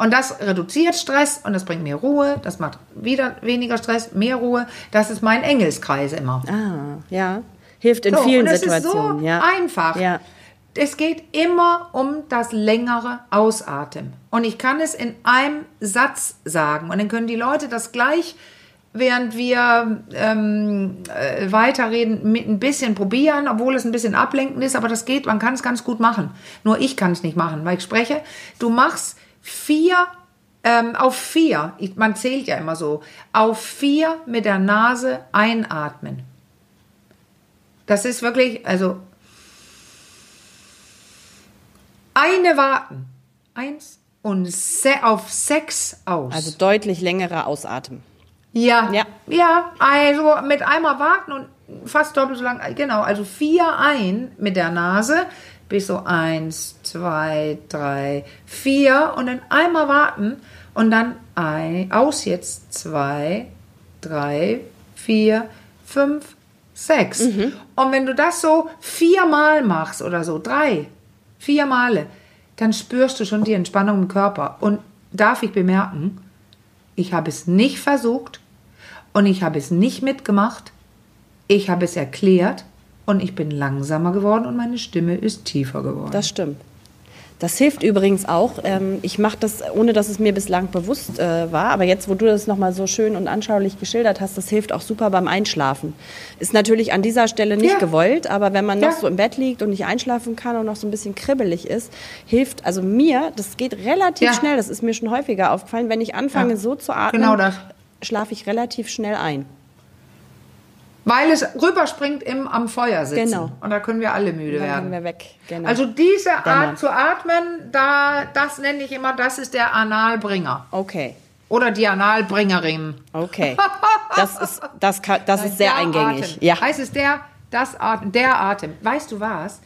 Und das reduziert Stress und das bringt mehr Ruhe, das macht wieder weniger Stress, mehr Ruhe. Das ist mein Engelskreis immer. Ah, ja. Hilft in So, vielen und Situationen. ist so ja. einfach. Ja. Es geht immer um das längere Ausatmen. Und ich kann es in einem Satz sagen. Und dann können die Leute das gleich, während wir ähm, äh, weiterreden, mit ein bisschen probieren, obwohl es ein bisschen ablenkend ist. Aber das geht, man kann es ganz gut machen. Nur ich kann es nicht machen, weil ich spreche. Du machst vier ähm, auf vier, ich, man zählt ja immer so, auf vier mit der Nase einatmen. Das ist wirklich, also eine warten. Eins und se auf sechs aus. Also deutlich längerer Ausatmen. Ja, Ja. ja, also mit einmal warten und fast doppelt so lang. Genau, also vier ein mit der Nase bis so eins, zwei, drei, vier und dann einmal warten und dann ein, aus jetzt zwei, drei, vier, fünf, sechs. Und wenn du das so viermal machst oder so, drei, vier Male, dann spürst du schon die Entspannung im Körper. Und darf ich bemerken, ich habe es nicht versucht und ich habe es nicht mitgemacht. Ich habe es erklärt und ich bin langsamer geworden und meine Stimme ist tiefer geworden. Das stimmt. Das hilft übrigens auch. Ähm, ich mache das, ohne dass es mir bislang bewusst äh, war, aber jetzt, wo du das nochmal so schön und anschaulich geschildert hast, das hilft auch super beim Einschlafen. Ist natürlich an dieser Stelle nicht Ja. gewollt, aber wenn man noch Ja. so im Bett liegt und nicht einschlafen kann und noch so ein bisschen kribbelig ist, hilft, also mir, das geht relativ Ja. schnell, das ist mir schon häufiger aufgefallen, wenn ich anfange so zu atmen, Genau das. Schlafe ich relativ schnell ein. Weil es rüberspringt im am Feuer sitzen. Genau. Und da können wir alle müde Dann werden. gehen wir weg. Genau. Also diese. Art zu atmen, da, das nenne ich immer, das ist der Analbringer. okay. Oder die Analbringerin. Okay. Das ist, das kann, das ist sehr eingängig. Atem. Ja. Heißt es der, das Atem, der Atem. Weißt du was?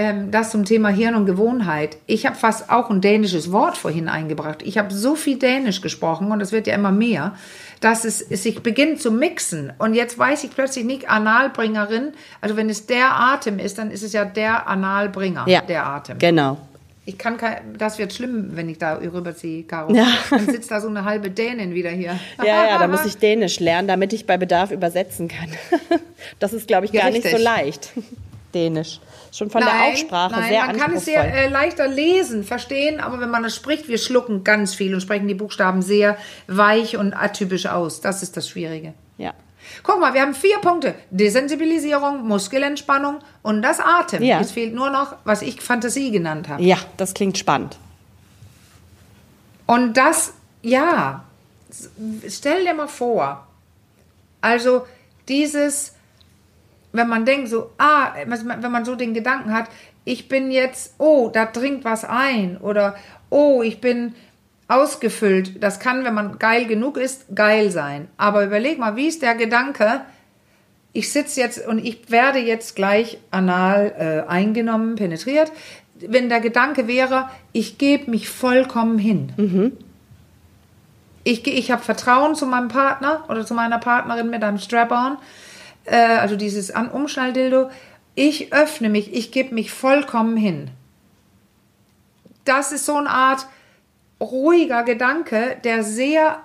Ähm, das zum Thema Hirn und Gewohnheit. Ich habe fast auch ein dänisches Wort vorhin eingebracht. Ich habe so viel Dänisch gesprochen und es wird ja immer mehr, dass es, es sich beginnt zu mixen. Und jetzt weiß ich plötzlich nicht Analbringerin. Also wenn es der Atem ist, dann ist es ja der Analbringer, Ja. der Atem. Genau. Ich kann kein, das wird schlimm, wenn ich da rüberziehe, Caro. Ja. Dann sitzt da so eine halbe Dänin wieder hier. Ja, ja, da muss ich Dänisch lernen, damit ich bei Bedarf übersetzen kann. Das ist, glaube ich, gar Ja, nicht so leicht. Dänisch. Schon von der Aussprache nein, sehr man kann es sehr äh, leichter lesen, verstehen, aber wenn man es spricht, wir schlucken ganz viel und sprechen die Buchstaben sehr weich und atypisch aus. Das ist das Schwierige. ja. Guck mal, wir haben vier Punkte. Desensibilisierung, Muskelentspannung und das Atem. Ja. Es fehlt nur noch, was ich Fantasie genannt habe. ja, das klingt spannend. Und das, ja, stell dir mal vor, also dieses, wenn man denkt so, ah, wenn man so den Gedanken hat, ich bin jetzt, oh, da dringt was ein oder oh, ich bin ausgefüllt. Das kann, wenn man geil genug ist, geil sein. Aber überleg mal, wie ist der Gedanke, ich sitze jetzt und ich werde jetzt gleich anal äh, eingenommen, penetriert. Wenn der Gedanke wäre, ich gebe mich vollkommen hin. Mhm. Ich, ich habe Vertrauen zu meinem Partner oder zu meiner Partnerin mit einem Strap-on, äh, also dieses Umschnalldildo. Ich öffne mich, ich gebe mich vollkommen hin. Das ist so eine Art ruhiger Gedanke, der sehr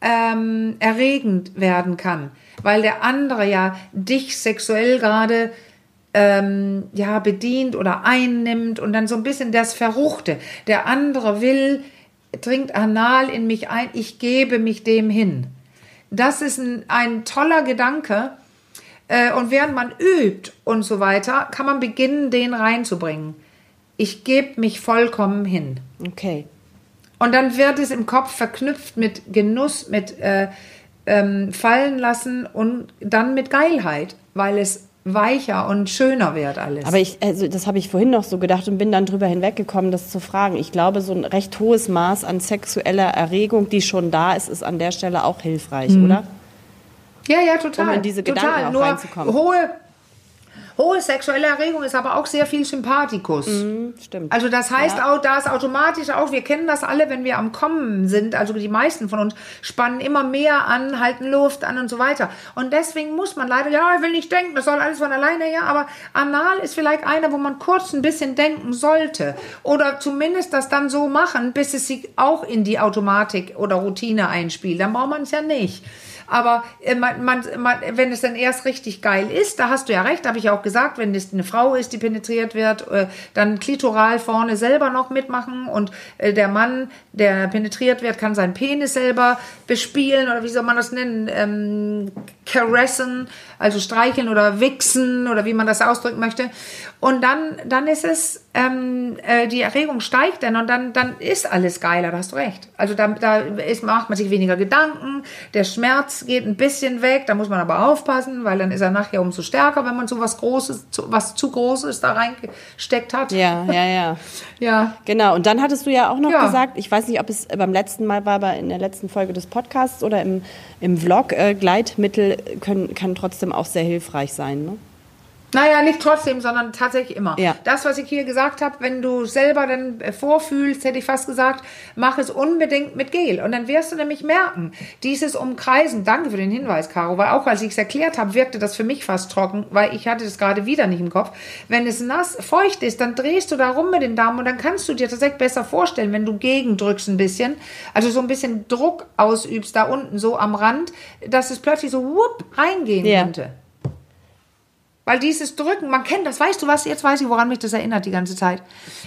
ähm, erregend werden kann, weil der andere ja dich sexuell gerade ähm, ja bedient oder einnimmt und dann so ein bisschen das Verruchte. Der andere will, dringt anal in mich ein, ich gebe mich dem hin. Das ist ein, ein toller Gedanke. Äh, und während man übt und so weiter, kann man beginnen, den reinzubringen. Ich gebe mich vollkommen hin. Okay. Und dann wird es im Kopf verknüpft mit Genuss, mit äh, ähm, Fallen lassen und dann mit Geilheit, weil es weicher und schöner wird alles. Aber ich, also das habe ich vorhin noch so gedacht und bin dann drüber hinweggekommen, das zu fragen. Ich glaube, so ein recht hohes Maß an sexueller Erregung, die schon da ist, ist an der Stelle auch hilfreich, mhm. oder? Ja, ja, total. Um in diese Gedanken total. auch Nur reinzukommen. Hohe, Hohe sexuelle Erregung ist aber auch sehr viel Sympathikus. Mm, stimmt. Also das heißt ja. auch, da ist automatisch auch, wir kennen das alle, wenn wir am Kommen sind, also die meisten von uns spannen immer mehr an, halten Luft an und so weiter. Und deswegen muss man leider, ja, ich will nicht denken, das soll alles von alleine her, aber anal ist vielleicht einer, wo man kurz ein bisschen denken sollte. Oder zumindest das dann so machen, bis es sich auch in die Automatik oder Routine einspielt. Dann braucht man es ja nicht. Aber äh, man, man, man, wenn es dann erst richtig geil ist, da hast du ja recht, habe ich auch gesagt, wenn es eine Frau ist, die penetriert wird, äh, dann klitoral vorne selber noch mitmachen und äh, der Mann, der penetriert wird, kann seinen Penis selber bespielen oder wie soll man das nennen, ähm, caressen, also streicheln oder wichsen oder wie man das ausdrücken möchte. Und dann, dann ist es, ähm, äh, die Erregung steigt dann und dann, dann ist alles geiler, da hast du recht. Also da, da ist, macht man sich weniger Gedanken, der Schmerz geht ein bisschen weg, da muss man aber aufpassen, weil dann ist er nachher umso stärker, wenn man so was Großes, was zu Großes da reingesteckt hat. Ja, ja, ja. ja. Genau, und dann hattest du ja auch noch ja. gesagt, ich weiß nicht, ob es beim letzten Mal war, aber in der letzten Folge des Podcasts oder im, im Vlog, äh, Gleitmittel können, kann trotzdem auch sehr hilfreich sein, ne? Naja, nicht trotzdem, sondern tatsächlich immer. Ja. Das, was ich hier gesagt habe, wenn du selber dann äh, vorfühlst, hätte ich fast gesagt, mach es unbedingt mit Gel. Und dann wirst du nämlich merken, dieses Umkreisen, danke für den Hinweis, Caro, weil auch als ich es erklärt habe, wirkte das für mich fast trocken, weil ich hatte das gerade wieder nicht im Kopf. Wenn es nass, feucht ist, dann drehst du da rum mit den Daumen und dann kannst du dir tatsächlich besser vorstellen, wenn du gegendrückst ein bisschen, also so ein bisschen Druck ausübst da unten, so am Rand, dass es plötzlich so whoop, reingehen ja. könnte. Weil dieses Drücken, man kennt das, weißt du was, jetzt weiß ich, woran mich das erinnert die ganze Zeit.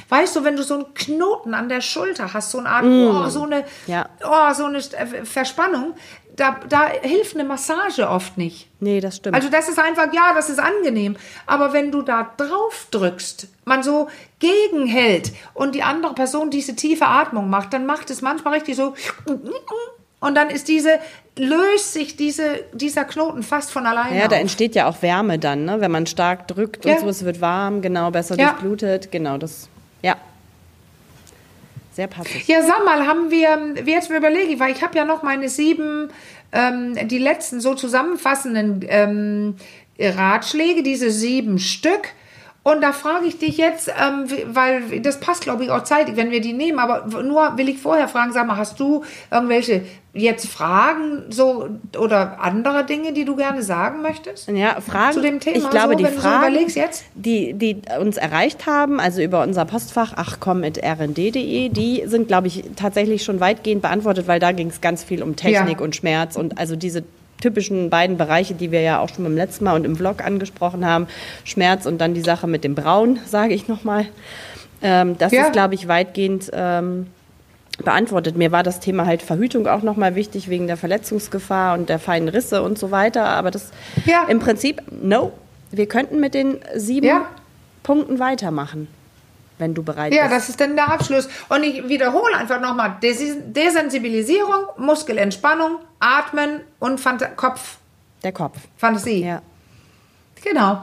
Weißt du, wenn du so einen Knoten an der Schulter hast, so eine Art, mm. oh, so eine, ja. oh, so eine äh, Verspannung, da, da hilft eine Massage oft nicht. Nee, das stimmt. Also das ist einfach, ja, das ist angenehm. Aber wenn du da drauf drückst, man so gegenhält und die andere Person diese tiefe Atmung macht, dann macht es manchmal richtig so und dann ist diese, löst sich diese, dieser Knoten fast von alleine. Ja, auf. da entsteht ja auch Wärme dann, ne? wenn man stark drückt und ja. so, es wird warm, genau, besser ja. durchblutet, genau, das, ja. Sehr passend. Ja, sag mal, haben wir, jetzt überlege ich, weil ich habe ja noch meine sieben, ähm, die letzten so zusammenfassenden ähm, Ratschläge, diese sieben Stück. Und da frage ich dich jetzt, ähm, weil das passt, glaube ich, auch zeitig, wenn wir die nehmen. Aber nur will ich vorher fragen, sag mal, hast du irgendwelche jetzt Fragen so oder andere Dinge, die du gerne sagen möchtest? Ja, Fragen zu dem Thema. Ich glaube, so, die Fragen, so die, die uns erreicht haben, also über unser Postfach achcom.rnd.de, die sind, glaube ich, tatsächlich schon weitgehend beantwortet, weil da ging es ganz viel um Technik ja. und Schmerz und also diese typischen beiden Bereiche, die wir ja auch schon beim letzten Mal und im Vlog angesprochen haben, Schmerz und dann die Sache mit dem Braun, sage ich nochmal. Ähm, das ja. ist, glaube ich, weitgehend ähm, beantwortet. Mir war das Thema halt Verhütung auch nochmal wichtig wegen der Verletzungsgefahr und der feinen Risse und so weiter. Aber das ja. im Prinzip, no, wir könnten mit den sieben ja. Punkten weitermachen. Wenn du bereit Ja, bist. das ist dann der Abschluss. Und ich wiederhole einfach nochmal. Des- Desensibilisierung, Muskelentspannung, Atmen und Phant Kopf, Der Kopf. Fantasie. Ja. Genau.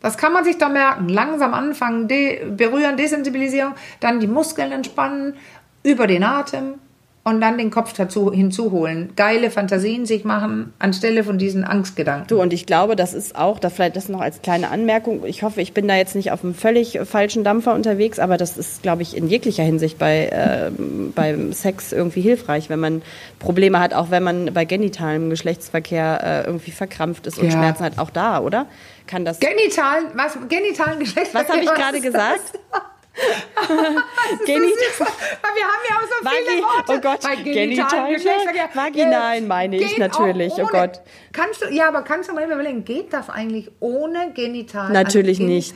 Das kann man sich da merken. Langsam anfangen, de berühren, Desensibilisierung, dann die Muskeln entspannen, über den Atem und dann den Kopf dazu hinzuholen. Geile Fantasien sich machen anstelle von diesen Angstgedanken. Du, und ich glaube, das ist auch, da vielleicht das noch als kleine Anmerkung. Ich hoffe, ich bin da jetzt nicht auf einem völlig falschen Dampfer unterwegs, aber das ist, glaube ich, in jeglicher Hinsicht bei, äh, beim Sex irgendwie hilfreich, wenn man Probleme hat, auch wenn man bei genitalem Geschlechtsverkehr äh, irgendwie verkrampft ist und Ja. Schmerzen hat, auch da, oder? Kann das. Genitalen, was, genitalen Geschlechtsverkehr. Was habe ich gerade gesagt? Genital. weil wir haben ja auch so viele Vagi- Worte. oh Gott, Bei genital, genitalen Geschlechtsverkehr. vaginalen meine ich natürlich, oh. Gott. Kannst du, ja, aber kannst du mal überlegen, geht das eigentlich ohne Genital? Natürlich Also nicht.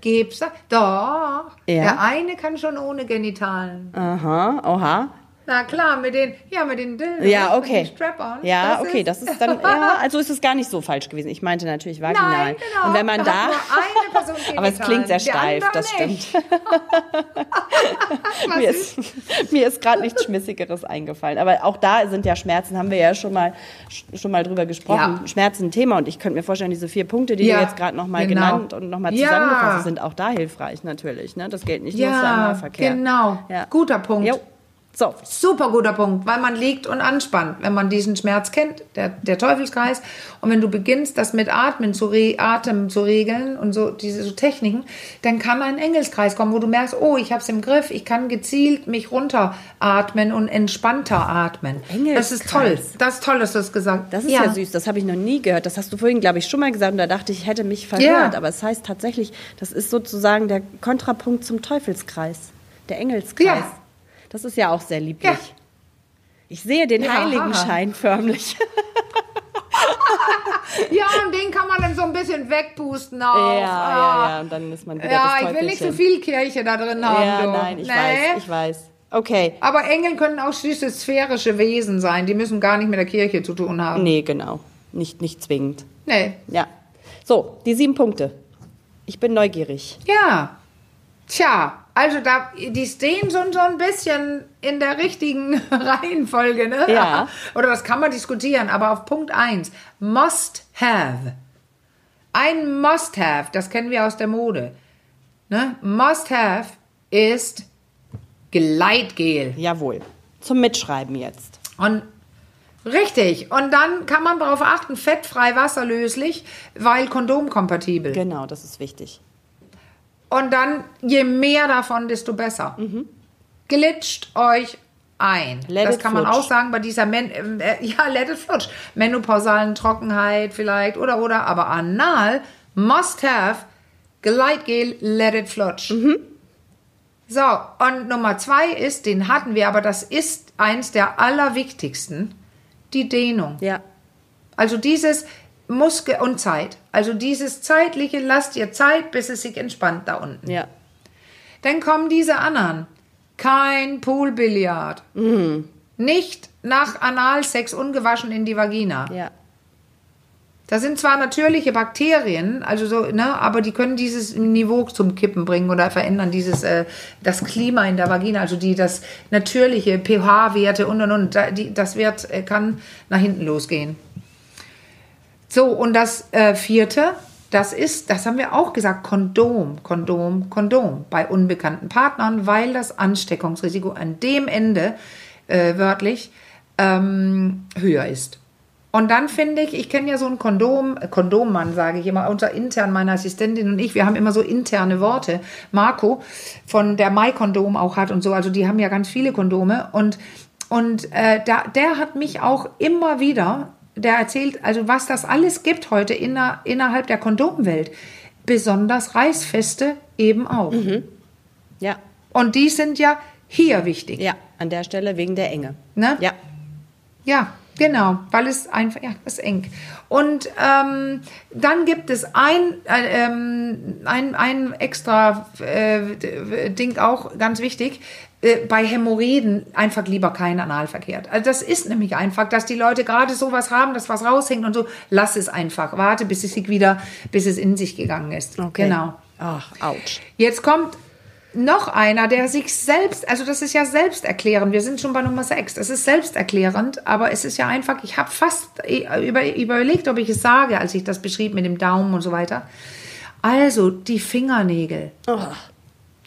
Gibt's da? Doch. Ja. Der eine kann schon ohne Genitalen. Aha, oha. Na klar, mit den, ja, mit den Dildos, Ja, mit okay. Strap-ons. Ja, Das okay, ist- das ist dann, ja, also ist es gar nicht so falsch gewesen. Ich meinte natürlich vaginal. Nein, genau. Und wenn man Da aber es klingt sehr steif, das stimmt. Mir ist? mir ist gerade nichts Schmissigeres eingefallen. Aber auch da sind ja Schmerzen, haben wir ja schon mal, schon mal drüber gesprochen. Ja. Schmerzen ein Thema und ich könnte mir vorstellen, diese vier Punkte, die Ja, du jetzt gerade nochmal genau. genannt und nochmal Ja. zusammengefasst hast, sind auch da hilfreich natürlich. Ne? Das gilt nicht nur für Ja, Analverkehr. genau. Ja. Guter Punkt. Jo. So, Super guter Punkt, weil man liegt und anspannt, wenn man diesen Schmerz kennt, der, der Teufelskreis. Und wenn du beginnst, das mit Atmen zu, re Atem zu regeln und so diese so Techniken, dann kann ein Engelskreis kommen, wo du merkst, oh, ich habe es im Griff, ich kann gezielt mich runteratmen und entspannter atmen. Das ist toll. Engelskreis. Das ist toll, dass du das gesagt hast. Das ist ja. süß, das habe ich noch nie gehört. Das hast du vorhin, glaube ich, schon mal gesagt und da dachte ich, ich hätte mich verhört. Ja. Aber es heißt tatsächlich, das ist sozusagen der Kontrapunkt zum Teufelskreis, der Engelskreis. Ja. Das ist ja auch sehr lieblich. Ja. Ich sehe den Ja, Heiligenschein förmlich. Ja, und den kann man dann so ein bisschen wegpusten auch. ja, ja, Ah. ja. Und dann ist man wieder Ja, ich will nicht so viel Kirche da drin haben. Ja, du. nein, ich Nee. weiß, ich weiß. Okay. Aber Engel können auch süße sphärische Wesen sein. Die müssen gar nicht mit der Kirche zu tun haben. Nee, genau. Nicht, nicht zwingend. Nee. Ja. So, die sieben Punkte. Ich bin neugierig. Ja. Tja, also da, die stehen schon so ein bisschen in der richtigen Reihenfolge, ne? Ja. Oder das kann man diskutieren, aber auf Punkt 1, must have. Ein must have, das kennen wir aus der Mode. Ne? Must have ist Gleitgel. Jawohl. Zum Mitschreiben jetzt. Und richtig. Und dann kann man darauf achten, fettfrei, wasserlöslich, weil kondomkompatibel. Genau, das ist wichtig. Und dann, je mehr davon, desto besser. Glitscht euch ein. Mhm. Let das kann man flutsch. auch sagen bei dieser, Men äh, ja, let it flutsch. Menopausalen Trockenheit vielleicht oder, oder, aber anal, must have, Gleitgel, let it flutsch. Mhm. So, und Nummer zwei ist, den hatten wir, aber das ist eins der allerwichtigsten, die Dehnung. Ja. Also dieses Muskel und Zeit. Also dieses zeitliche, lasst ihr Zeit, bis es sich entspannt da unten. Ja. Dann kommen diese anderen. Kein Poolbillard. Mhm. Nicht nach Analsex ungewaschen in die Vagina. Ja. Da sind zwar natürliche Bakterien, also so, ne, aber die können dieses Niveau zum Kippen bringen oder verändern dieses äh, das Klima in der Vagina, also die das natürliche pH-Werte und und und, die, das wird äh, kann nach hinten losgehen. So und das äh, vierte, das ist, das haben wir auch gesagt, Kondom, Kondom, Kondom bei unbekannten Partnern, weil das Ansteckungsrisiko an dem Ende äh, wörtlich ähm, höher ist. Und dann finde ich, ich kenne ja so einen Kondom, Kondommann, sage ich immer, unter intern meine Assistentin und ich, wir haben immer so interne Worte. Marco von der Mai Kondom auch hat und so, also die haben ja ganz viele Kondome und, und äh, da, der hat mich auch immer wieder, der erzählt, also was das alles gibt heute inner, innerhalb der Kondomwelt, besonders Reißfeste eben auch. Ja. Und die sind ja hier wichtig. Ja. An der Stelle wegen der Enge. Ne? Ja. Ja, genau, weil es einfach, ja, es ist eng. Und ähm, dann gibt es ein, äh, ähm, ein, ein extra äh, Ding auch, ganz wichtig, bei Hämorrhoiden einfach lieber kein Analverkehr. Also das ist nämlich einfach, dass die Leute gerade sowas haben, dass was raushängt und so, lass es einfach, warte, bis es sich wieder, bis es in sich gegangen ist. Okay. Genau. Ach, ouch. Jetzt kommt noch einer, der sich selbst, also das ist ja selbsterklärend. Wir sind schon bei Nummer 6. Das ist selbsterklärend, aber es ist ja einfach, ich habe fast über, überlegt, ob ich es sage, als ich das beschrieb mit dem Daumen und so weiter. Also, die Fingernägel. Oh.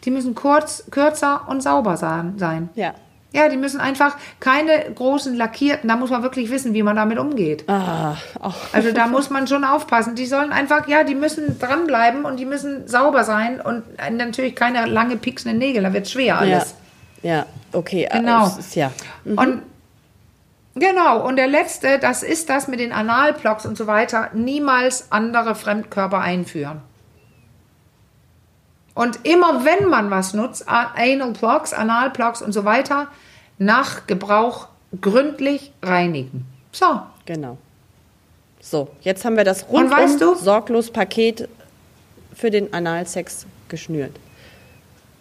Die müssen kurz, kürzer und sauber sein. Ja. Ja, die müssen einfach keine großen lackierten, da muss man wirklich wissen, wie man damit umgeht. Ah, oh. Also da muss man schon aufpassen. Die sollen einfach, ja, die müssen dranbleiben und die müssen sauber sein und natürlich keine lange pieksenden Nägel, da wird schwer alles. Ja, ja okay. Genau. Ist, ja. Mhm. Und Genau, und der letzte, das ist das mit den Analblocks und so weiter, niemals andere Fremdkörper einführen. Und immer wenn man was nutzt, Anal Plugs, Analplugs und so weiter, nach Gebrauch gründlich reinigen. So. Genau. So, jetzt haben wir das rundum weißt du? sorglos Paket für den Analsex geschnürt.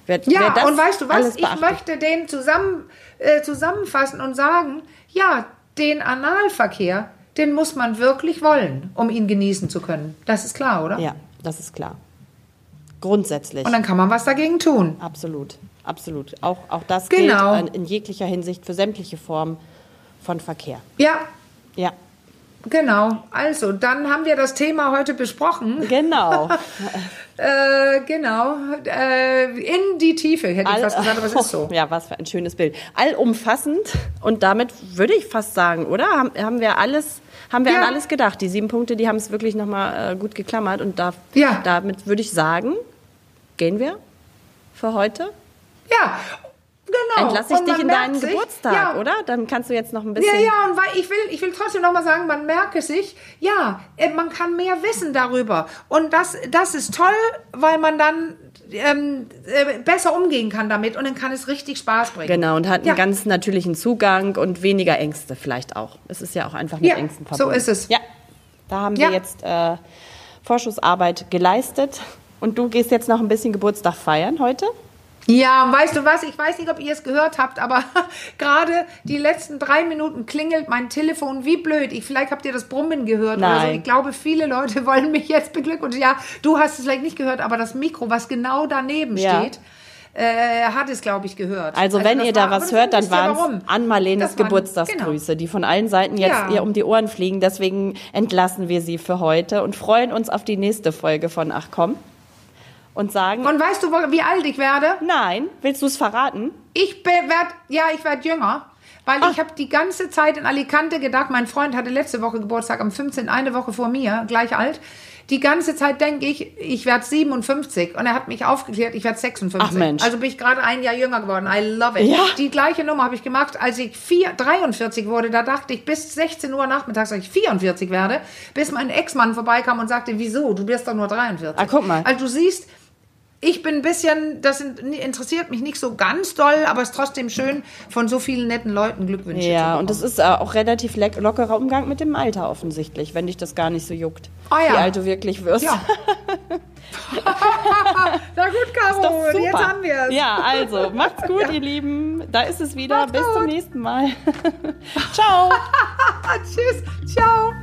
Wer, ja, wer und weißt du was? Ich möchte den zusammen, äh, zusammenfassen und sagen, ja, den Analverkehr, den muss man wirklich wollen, um ihn genießen zu können. Das ist klar, oder? Ja, das ist klar. Grundsätzlich. Und dann kann man was dagegen tun. Absolut, absolut. Auch, auch das genau. gilt in jeglicher Hinsicht für sämtliche Formen von Verkehr. Ja. Ja. Genau, also dann haben wir das Thema heute besprochen. Genau. äh, genau, äh, in die Tiefe, hätte ich fast gesagt, aber es ist so. Ja, was für ein schönes Bild. Allumfassend und damit würde ich fast sagen, oder? Haben, haben wir alles haben wir ja. an alles gedacht. Die sieben Punkte, die haben es wirklich nochmal äh, gut geklammert. Und da, ja. damit würde ich sagen, gehen wir für heute. Ja, Genau. Entlasse ich dich in deinen sich, Geburtstag, ja. oder? Dann kannst du jetzt noch ein bisschen. Ja, ja, und weil ich will, ich will trotzdem noch mal sagen, man merke sich, ja, äh, man kann mehr wissen darüber. Und das, das ist toll, weil man dann ähm, äh, besser umgehen kann damit und dann kann es richtig Spaß bringen. Genau, und hat einen ja. ganz natürlichen Zugang und weniger Ängste vielleicht auch. Es ist ja auch einfach mit ja, Ängsten verbunden. So ist es. Ja, da haben wir jetzt äh, Vorschussarbeit geleistet. Und du gehst jetzt noch ein bisschen Geburtstag feiern heute? Ja, weißt du was? Ich weiß nicht, ob ihr es gehört habt, aber gerade die letzten drei Minuten klingelt mein Telefon wie blöd. Ich, vielleicht habt ihr das Brummen gehört Nein. oder so. Ich glaube, viele Leute wollen mich jetzt beglückwünschen. Ja, du hast es vielleicht nicht gehört, aber das Mikro, was genau daneben ja. steht, äh, hat es, glaube ich, gehört. Also, also wenn ihr da was hört, dann waren es an Marlenes Geburtstagsgrüße, genau. die von allen Seiten jetzt ja. ihr um die Ohren fliegen. Deswegen entlassen wir sie für heute und freuen uns auf die nächste Folge von Ach komm und sagen. Und weißt du, wie alt ich werde? Nein. Willst du es verraten? Ich werde, ja, ich werde jünger. Weil Ach. ich habe die ganze Zeit in Alicante gedacht, mein Freund hatte letzte Woche Geburtstag, am 15., eine Woche vor mir, gleich alt. Die ganze Zeit denke ich, ich werde 57 und er hat mich aufgeklärt, ich werde 56. Ach Mensch. Also bin ich gerade ein Jahr jünger geworden. I love it. Ja. Die gleiche Nummer habe ich gemacht, als ich 4, 43 wurde. Da dachte ich, bis 16 Uhr nachmittags, dass ich 44 werde, bis mein Ex-Mann vorbeikam und sagte, wieso, du bist doch nur 43. Ah, guck mal. Also du siehst, ich bin ein bisschen, das interessiert mich nicht so ganz doll, aber es ist trotzdem schön, von so vielen netten Leuten Glückwünsche ja, und das ist äh, auch relativ lockerer Umgang mit dem Alter offensichtlich, wenn dich das gar nicht so juckt, oh ja. wie alt du wirklich wirst. Ja. Na gut, Caro, jetzt haben wir es. Ja, also, macht's gut, ja. ihr Lieben. Da ist es wieder. Macht's Bis gut. zum nächsten Mal. Ciao. Tschüss. Ciao.